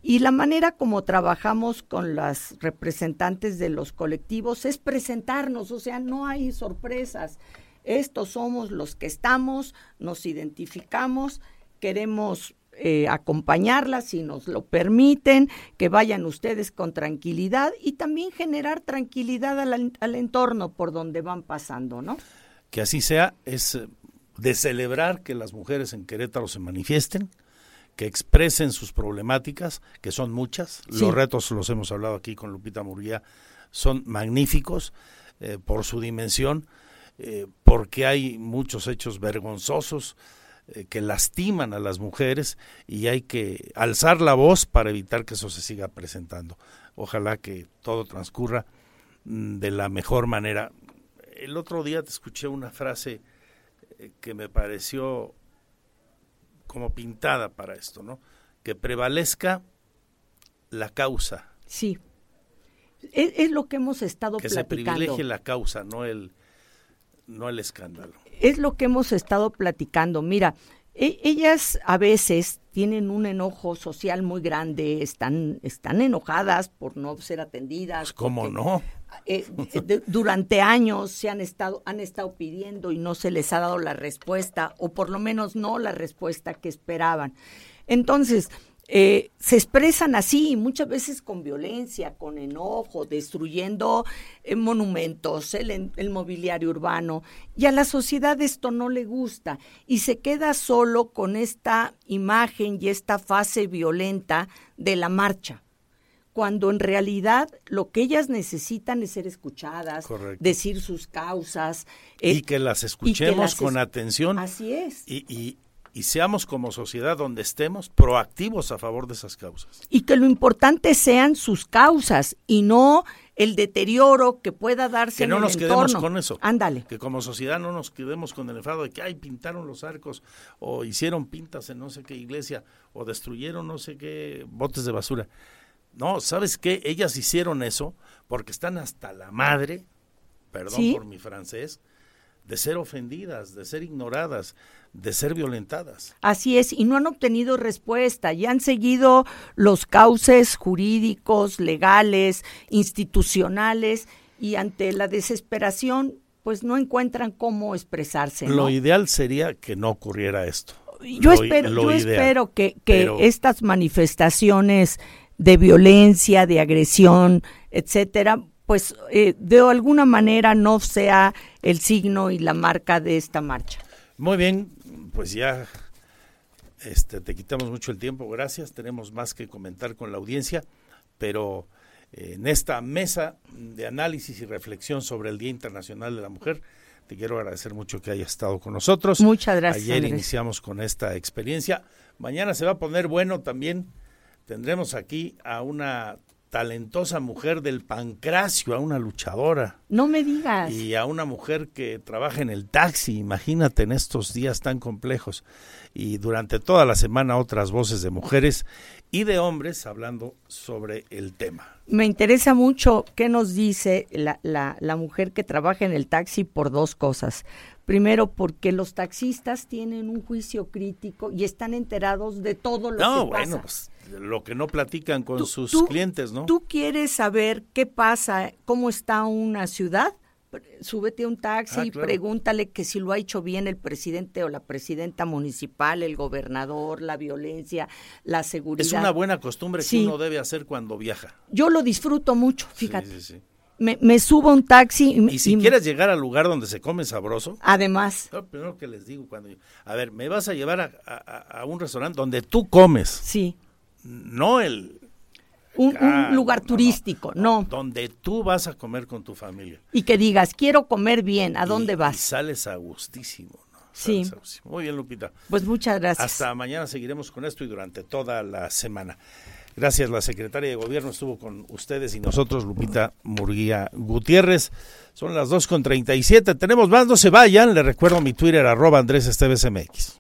y la manera como trabajamos con las representantes de los colectivos es presentarnos, o sea, no hay sorpresas. Estos somos los que estamos, nos identificamos, queremos eh, acompañarlas si nos lo permiten, que vayan ustedes con tranquilidad y también generar tranquilidad al, al entorno por donde van pasando, ¿no? Que así sea, es eh, de celebrar que las mujeres en Querétaro se manifiesten, que expresen sus problemáticas, que son muchas. Los retos los hemos hablado aquí con Lupita Murguía, son magníficos eh, por su dimensión, eh, porque hay muchos hechos vergonzosos eh, que lastiman a las mujeres y hay que alzar la voz para evitar que eso se siga presentando. Ojalá que todo transcurra mm, de la mejor manera. El otro día te escuché una frase que me pareció como pintada para esto, ¿no? Que prevalezca la causa. Sí. Es, lo que hemos estado que platicando. Que se privilegie la causa, no el, no el escándalo. Es lo que hemos estado platicando. Mira, e, ellas a veces tienen un enojo social muy grande, están, están enojadas por no ser atendidas. Pues, ¿Cómo no? Eh, durante años se han estado, han estado pidiendo y no se les ha dado la respuesta, o por lo menos no la respuesta que esperaban. Entonces, eh, se expresan así, muchas veces con violencia, con enojo, destruyendo eh, monumentos, el, el, mobiliario urbano, y a la sociedad esto no le gusta y se queda solo con esta imagen y esta fase violenta de la marcha cuando en realidad lo que ellas necesitan es ser escuchadas, decir sus causas. y que las escuchemos con atención. Así es. Y, y, seamos como sociedad donde estemos proactivos a favor de esas causas. Y que lo importante sean sus causas y no el deterioro que pueda darse que no nos quedemos con eso. Ándale. Que como sociedad no nos quedemos con el enfado de que ay pintaron los arcos o hicieron pintas en no sé qué iglesia o destruyeron no sé qué botes de basura. No, ¿sabes qué? Ellas hicieron eso porque están hasta la madre, perdón por mi francés, de ser ofendidas, de ser ignoradas, de ser violentadas. Así es, y no han obtenido respuesta, y han seguido los cauces jurídicos, legales, institucionales, y ante la desesperación, pues no encuentran cómo expresarse. Lo ideal sería que no ocurriera esto. Yo espero, yo espero que, que estas manifestaciones de violencia, de agresión, etcétera, pues eh, de alguna manera no sea el signo y la marca de esta marcha. Muy bien, pues ya este, te quitamos mucho el tiempo, gracias. Tenemos más que comentar con la audiencia, pero eh, en esta mesa de análisis y reflexión sobre el Día Internacional de la Mujer, te quiero agradecer mucho que hayas estado con nosotros. Muchas gracias. Ayer iniciamos con esta experiencia. Mañana se va a poner bueno también tendremos aquí a una talentosa mujer del pancracio, a una luchadora. No me digas. Y a una mujer que trabaja en el taxi, imagínate en estos días tan complejos. Y durante toda la semana otras voces de mujeres y de hombres hablando sobre el tema. Me interesa mucho qué nos dice la, la, la mujer que trabaja en el taxi por dos cosas. Primero, porque los taxistas tienen un juicio crítico y están enterados de todo lo que pasa. No, bueno, pues lo que no platican con sus clientes, ¿no? Tú quieres saber qué pasa, cómo está una ciudad, súbete a un taxi y ah, pregúntale que si lo ha hecho bien el presidente o la presidenta municipal, el gobernador, la violencia, la seguridad. Es una buena costumbre que uno debe hacer cuando viaja. Yo lo disfruto mucho, fíjate. Sí, sí, me, me, subo a un taxi. Y, y si quieres llegar al lugar donde se come sabroso. Además. Lo primero que les digo cuando. A ver, me vas a llevar a, a, un restaurante donde tú comes. Sí. No el. Un, lugar turístico, no, Donde tú vas a comer con tu familia. Y que digas, quiero comer bien, ¿a dónde vas? Y sales a gustísimo. sí. Muy bien, Lupita. Pues muchas gracias. Hasta mañana seguiremos con esto y durante toda la semana. Gracias, la secretaria de Gobierno estuvo con ustedes y nosotros, Lupita Murguía Gutiérrez. Son las 2.37. Tenemos más, no se vayan. Les recuerdo mi Twitter, arroba Andrés Esteves MX.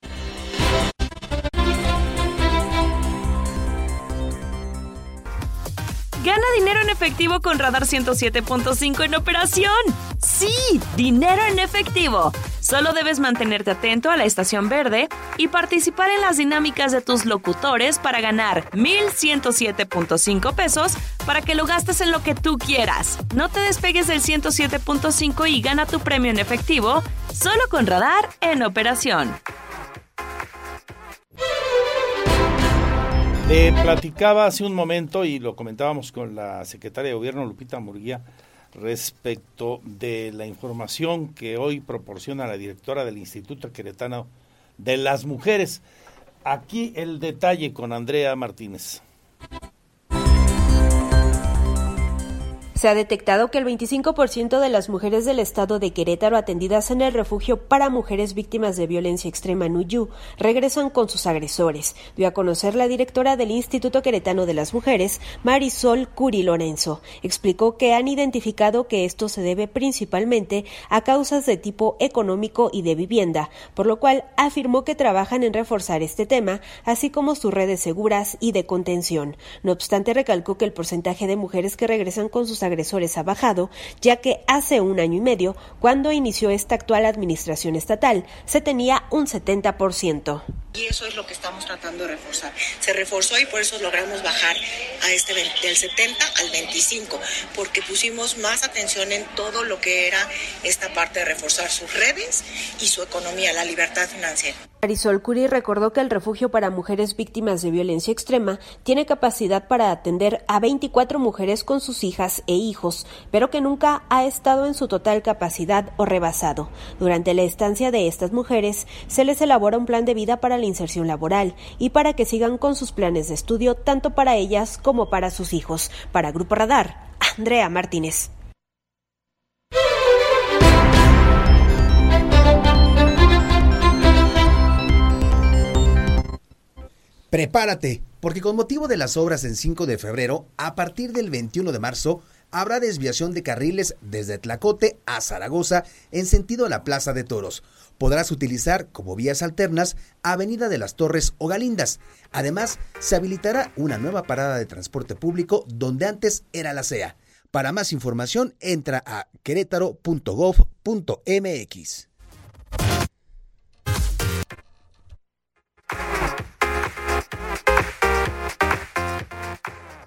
Efectivo con Radar 107.5 en operación. Sí, dinero en efectivo. Solo debes mantenerte atento a la estación verde y participar en las dinámicas de tus locutores para ganar 1.107.5 pesos para que lo gastes en lo que tú quieras. No te despegues del 107.5 y gana tu premio en efectivo solo con Radar en operación. Le platicaba hace un momento y lo comentábamos con la secretaria de Gobierno, Lupita Murguía, respecto de la información que hoy proporciona la directora del Instituto Queretano de las Mujeres. Aquí el detalle con Andrea Martínez. Se ha detectado que el 25% de las mujeres del estado de Querétaro atendidas en el refugio para mujeres víctimas de violencia extrema en regresan con sus agresores, dio a conocer la directora del Instituto Queretano de las Mujeres, Marisol Curi Lorenzo. Explicó que han identificado que esto se debe principalmente a causas de tipo económico y de vivienda, por lo cual afirmó que trabajan en reforzar este tema, así como sus redes seguras y de contención. No obstante, recalcó que el porcentaje de mujeres que regresan con sus agresores ha bajado, ya que hace un año y medio, cuando inició esta actual administración estatal, se tenía un 70%. Y eso es lo que estamos tratando de reforzar. Se reforzó y por eso logramos bajar a este del 70 al 25, porque pusimos más atención en todo lo que era esta parte de reforzar sus redes y su economía, la libertad financiera. Marisol Curi recordó que el refugio para mujeres víctimas de violencia extrema tiene capacidad para atender a 24 mujeres con sus hijas e hijos, pero que nunca ha estado en su total capacidad o rebasado. Durante la estancia de estas mujeres se les elabora un plan de vida para la inserción laboral y para que sigan con sus planes de estudio tanto para ellas como para sus hijos. Para Grupo Radar, Andrea Martínez. Prepárate, porque con motivo de las obras en 5 de febrero, a partir del 21 de marzo, habrá desviación de carriles desde Tlacote a Zaragoza en sentido a la Plaza de Toros. Podrás utilizar como vías alternas Avenida de las Torres o Galindas. Además, se habilitará una nueva parada de transporte público donde antes era la CEA. Para más información, entra a querétaro.gov.mx.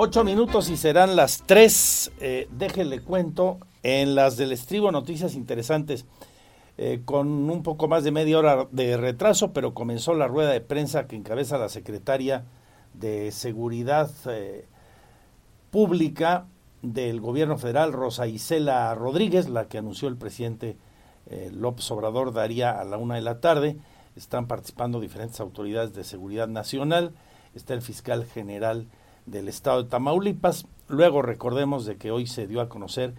Ocho minutos y serán las tres. Eh, déjenle cuento en las del estribo noticias interesantes. Eh, con un poco más de media hora de retraso, pero comenzó la rueda de prensa que encabeza la secretaria de Seguridad eh, Pública del Gobierno Federal, Rosa Isela Rodríguez, la que anunció el presidente López Obrador daría a la una de la tarde. Están participando diferentes autoridades de seguridad nacional. Está el fiscal general del estado de Tamaulipas. Luego recordemos de que hoy se dio a conocer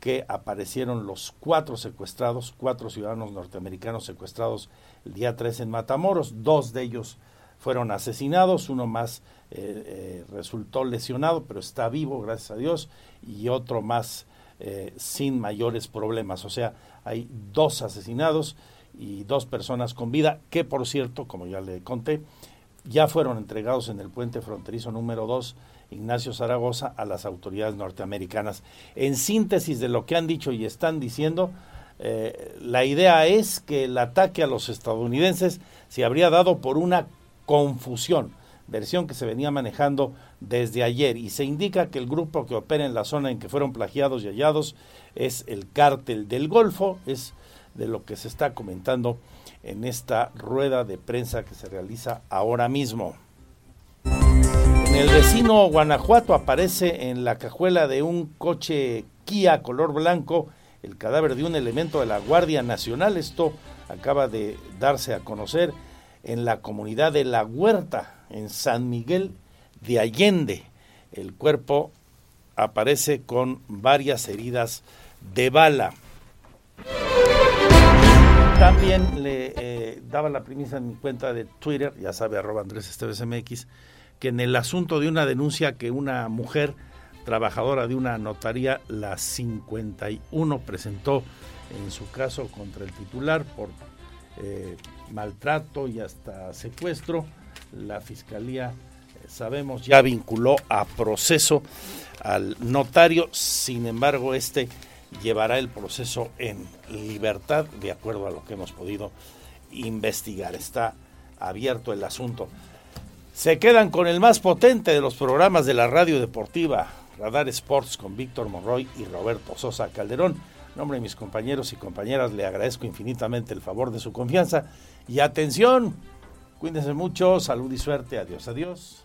que aparecieron los cuatro secuestrados, cuatro ciudadanos norteamericanos secuestrados el día 3 en Matamoros, dos de ellos fueron asesinados, uno más eh, eh, resultó lesionado, pero está vivo, gracias a Dios, y otro más eh, sin mayores problemas. O sea, hay dos asesinados y dos personas con vida, que por cierto, como ya le conté, ya fueron entregados en el puente fronterizo número 2 Ignacio Zaragoza a las autoridades norteamericanas. En síntesis de lo que han dicho y están diciendo, eh, la idea es que el ataque a los estadounidenses se habría dado por una confusión, versión que se venía manejando desde ayer, y se indica que el grupo que opera en la zona en que fueron plagiados y hallados es el cártel del Golfo, es de lo que se está comentando en esta rueda de prensa que se realiza ahora mismo. En el vecino Guanajuato aparece en la cajuela de un coche Kia color blanco el cadáver de un elemento de la Guardia Nacional. Esto acaba de darse a conocer en la comunidad de La Huerta, en San Miguel de Allende. El cuerpo aparece con varias heridas de bala. También le eh, daba la premisa en mi cuenta de Twitter, ya sabe, arroba Andrés Esteves MX, que en el asunto de una denuncia que una mujer trabajadora de una notaría, la 51, presentó en su caso contra el titular por eh, maltrato y hasta secuestro, la fiscalía, eh, sabemos, ya vinculó a proceso al notario, sin embargo, este llevará el proceso en libertad, de acuerdo a lo que hemos podido investigar. Está abierto el asunto. Se quedan con el más potente de los programas de la radio deportiva, Radar Sports, con Víctor Monroy y Roberto Sosa Calderón. En nombre de mis compañeros y compañeras, le agradezco infinitamente el favor de su confianza. Y atención, cuídense mucho, salud y suerte. Adiós, adiós.